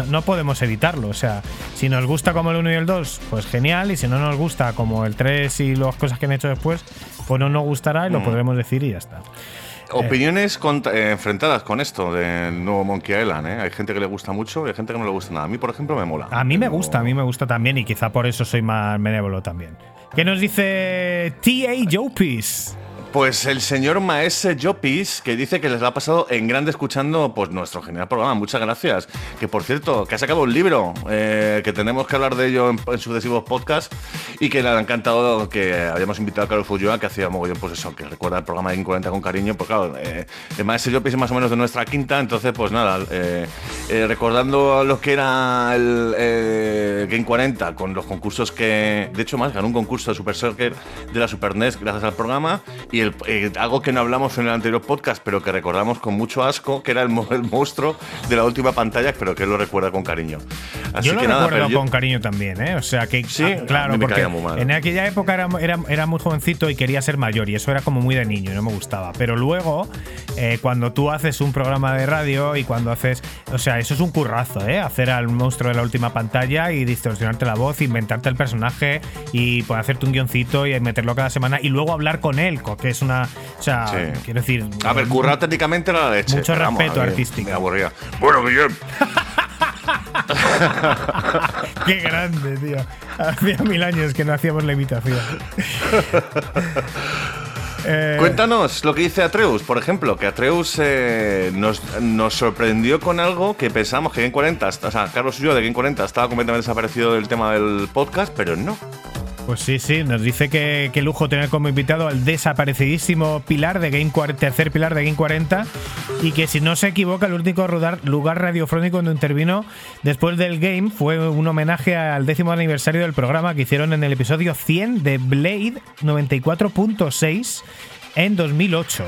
no, podemos evitarlo. O sea, si nos gusta como el 1 y el 2, pues genial. Y si no nos gusta como el 3 y las cosas que han hecho después, pues no nos gustará y lo podremos decir y ya está. opiniones contra- eh, enfrentadas con esto del nuevo Monkey Island. ¿eh? Hay gente que le gusta mucho y hay gente que no le gusta nada. A mí, por ejemplo, me mola. A mí me gusta, a mí me gusta también y quizá por eso soy más benévolo también. ¿Qué nos dice T.A. Jopis? Pues el señor Maese Jopis, que dice que les ha pasado en grande escuchando pues nuestro genial programa. Muchas gracias. Que por cierto, que ha sacado un libro, eh, que tenemos que hablar de ello en, sucesivos podcasts, y que le ha encantado que habíamos invitado a Carlos Fulloa, que hacía mogollón, pues eso, que recuerda el programa de Game 40 con cariño. Pues claro, eh, el Maese Jopis es más o menos de nuestra quinta, entonces pues nada, eh, recordando lo que era el Game 40 con los concursos que, de hecho más, ganó un concurso de Super Soccer de la Super NES gracias al programa y el, eh, algo que no hablamos en el anterior podcast pero que recordamos con mucho asco que era el, mo- el monstruo de la última pantalla pero que él lo recuerda con cariño. Así yo lo que nada, recuerdo yo- con cariño también, ¿eh? O sea que, Sí, ah, claro, porque en aquella época era, era, era muy jovencito y quería ser mayor y eso era como muy de niño y no me gustaba. Pero luego, eh, cuando tú haces un programa de radio y cuando haces, o sea, eso es un currazo, ¿eh? Hacer al monstruo de la última pantalla y distorsionarte la voz, inventarte el personaje y pues, hacerte un guioncito y meterlo cada semana y luego hablar con él, que es una, o sea, Sí. quiero decir, A ver, currar técnicamente era la leche. Mucho vamos, respeto ver, artístico. Me aburría. Bueno, Guillem, Qué grande, tío. Hacía mil años que no hacíamos la imitación. Eh, Cuéntanos lo que dice Atreus, por ejemplo, que Atreus eh, nos, nos sorprendió con algo que pensamos que Game 40, o sea, Carlos y yo de Game 40 estaba completamente desaparecido del tema del podcast, pero no. Pues sí, sí, nos dice que, que lujo tener como invitado al desaparecidísimo pilar de Game 40, tercer pilar de Game 40 y que si no se equivoca el lugar, lugar radiofónico donde intervino después del game fue un homenaje al décimo aniversario del programa que hicieron en el episodio 100 de Blade 94.6 en 2008.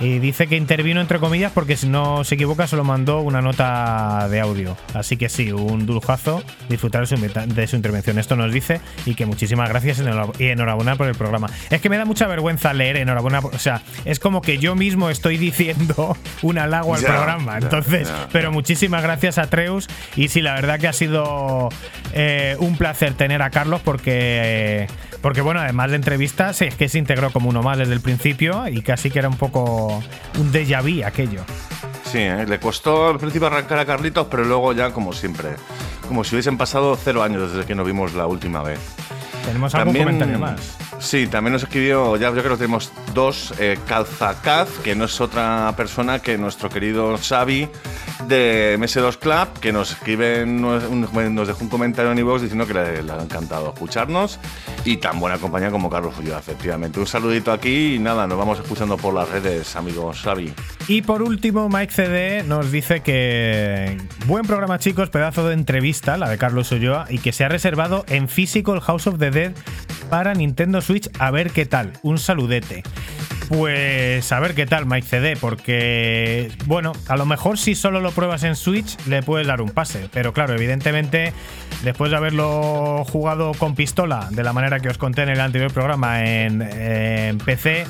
Y dice que intervino entre comillas porque si no se equivoca solo mandó una nota de audio. Así que sí, un duljazo disfrutar de su, intervención. Esto nos dice y que muchísimas gracias y enhora- y enhorabuena por el programa. Es que me da mucha vergüenza leer enhorabuena. O sea, es como que yo mismo estoy diciendo un halago al programa. Entonces, pero muchísimas gracias a Treus. Y sí, la verdad que ha sido eh, un placer tener a Carlos porque, porque bueno, además de entrevistas, es que se integró como uno más desde el principio y casi que era un poco un déjà vu aquello. Sí, ¿eh? le costó al principio arrancar a Carlitos, pero luego ya como siempre, como si hubiesen pasado cero años desde que nos vimos la última vez. Tenemos algún comentario más. Sí, también nos escribió, ya yo creo que tenemos dos, eh, Calzacaz, que no es otra persona que nuestro querido Xavi de MS2 Club, que nos escribe, un- nos dejó un comentario en iVoox diciendo que le, le ha encantado escucharnos y tan buena compañía como Carlos Ulloa, efectivamente. Un saludito aquí y nada, nos vamos escuchando por las redes, amigo Xavi. Y por último, Mike CD nos dice que buen programa, chicos, pedazo de entrevista, la de Carlos Ulloa, y que se ha reservado en físico el House of the Dead para Nintendo Switch. A ver qué tal. Un saludete. Pues a ver qué tal, Mike CD, porque, bueno, a lo mejor si solo lo pruebas en Switch le puedes dar un pase, pero claro, evidentemente, después de haberlo jugado con pistola, de la manera que os conté en el anterior programa en, en PC,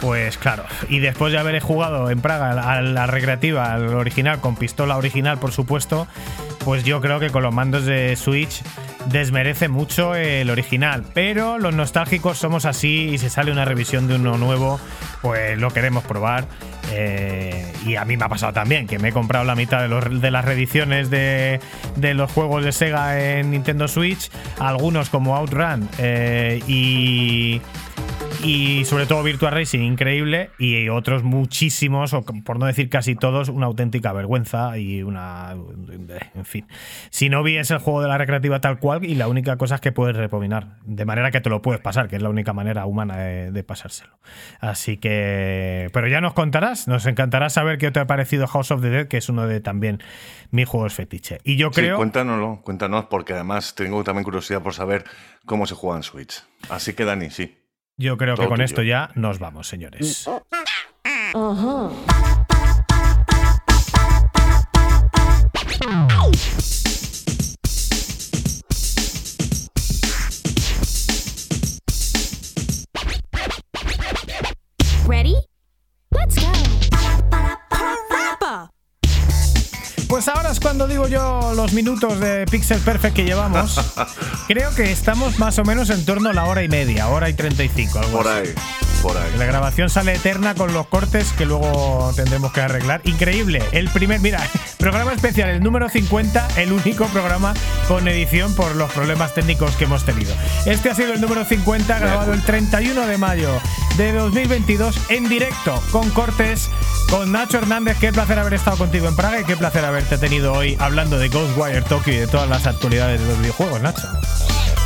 pues claro, y después de haber jugado en Praga a la recreativa, al original, con pistola original, por supuesto, pues yo creo que con los mandos de Switch desmerece mucho el original. Pero los nostálgicos somos así y si sale una revisión de uno nuevo, pues lo queremos probar. Eh, y a mí me ha pasado también, que me he comprado la mitad de, los- de las reediciones de, de los juegos de Sega en Nintendo Switch, algunos como Outrun eh, y y sobre todo Virtua Racing increíble y otros muchísimos o por no decir casi todos una auténtica vergüenza y una en fin si no vi es el juego de la recreativa tal cual y la única cosa es que puedes repominar de manera que te lo puedes pasar que es la única manera humana de, de pasárselo así que pero ya nos contarás nos encantará saber qué te ha parecido House of the Dead que es uno de también mis juegos fetiche y yo Sí, creo cuéntanoslo, cuéntanos, porque además tengo también curiosidad por saber cómo se juega en Switch. Así que Dani, sí. Yo creo que con tuyo. esto ya nos vamos señores? Pues ahora además cuando digo yo los minutos de Pixel Perfect que llevamos, creo que estamos más o menos en torno a la hora y media, hora y 35. Algo Por así. ahí, por ahí. La grabación sale eterna con los cortes que luego tendremos que arreglar. Increíble. El primer, mira, programa especial, el número 50, el único programa con edición por los problemas técnicos que hemos tenido. Este ha sido el número 50, grabado el 31 de mayo de 2022 en directo, con cortes, con Nacho Hernández. Qué placer haber estado contigo en Praga y qué placer haberte tenido hoy hablando de Ghostwire Tokyo y de todas las actualidades de los videojuegos, Nacho.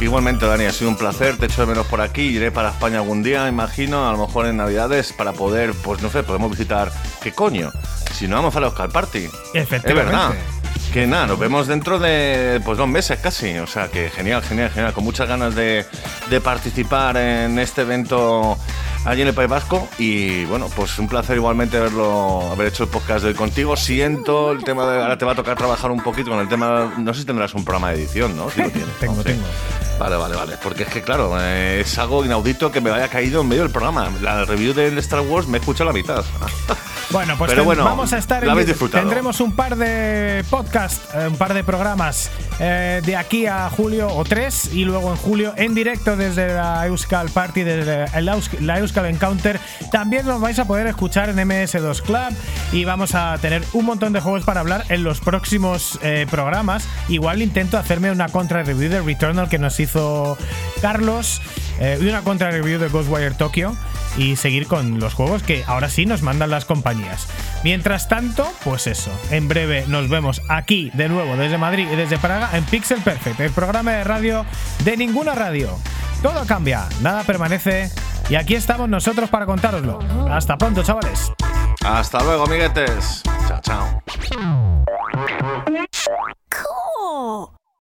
Igualmente, Dani, ha sido un placer. Te echo de menos por aquí. Iré para España algún día, imagino, a lo mejor en Navidades, para poder, pues no sé, podemos visitar. ¿Qué coño? Si no vamos a la Oscar Party. Es verdad. Que nada, nos vemos dentro de pues dos meses casi. O sea que genial, genial, genial. Con muchas ganas de, de participar en este evento allí en el País Vasco. Y bueno, pues un placer igualmente haberlo, haber hecho el podcast de hoy contigo. Siento el tema de ahora te va a tocar trabajar un poquito con el tema. No sé si tendrás un programa de edición, ¿no? Si lo tienes. Tengo, ¿no? Sí. tengo. Vale, vale, vale. Porque es que, claro, eh, es algo inaudito que me haya caído en medio del programa. La review de Star Wars me he escuchado la mitad. Bueno, pues Pero ten- bueno, vamos a estar disfrutado. Tendremos un par de podcast, eh, un par de programas eh, de aquí a julio o tres y luego en julio en directo desde la Euskal Party, desde Eus- la Euskal Encounter. También nos vais a poder escuchar en MS2 Club y vamos a tener un montón de juegos para hablar en los próximos eh, programas. Igual intento hacerme una contra review de Returnal que nos hizo Carlos eh, y una contra review de Ghostwire Tokyo y seguir con los juegos que ahora sí nos mandan las compañías. Mientras tanto, pues eso, en breve nos vemos aquí de nuevo desde Madrid y desde Praga en Pixel Perfect, el programa de radio de ninguna radio. Todo cambia, nada permanece y aquí estamos nosotros para contároslo. Hasta pronto, chavales. Hasta luego, amiguetes. Chao, chao.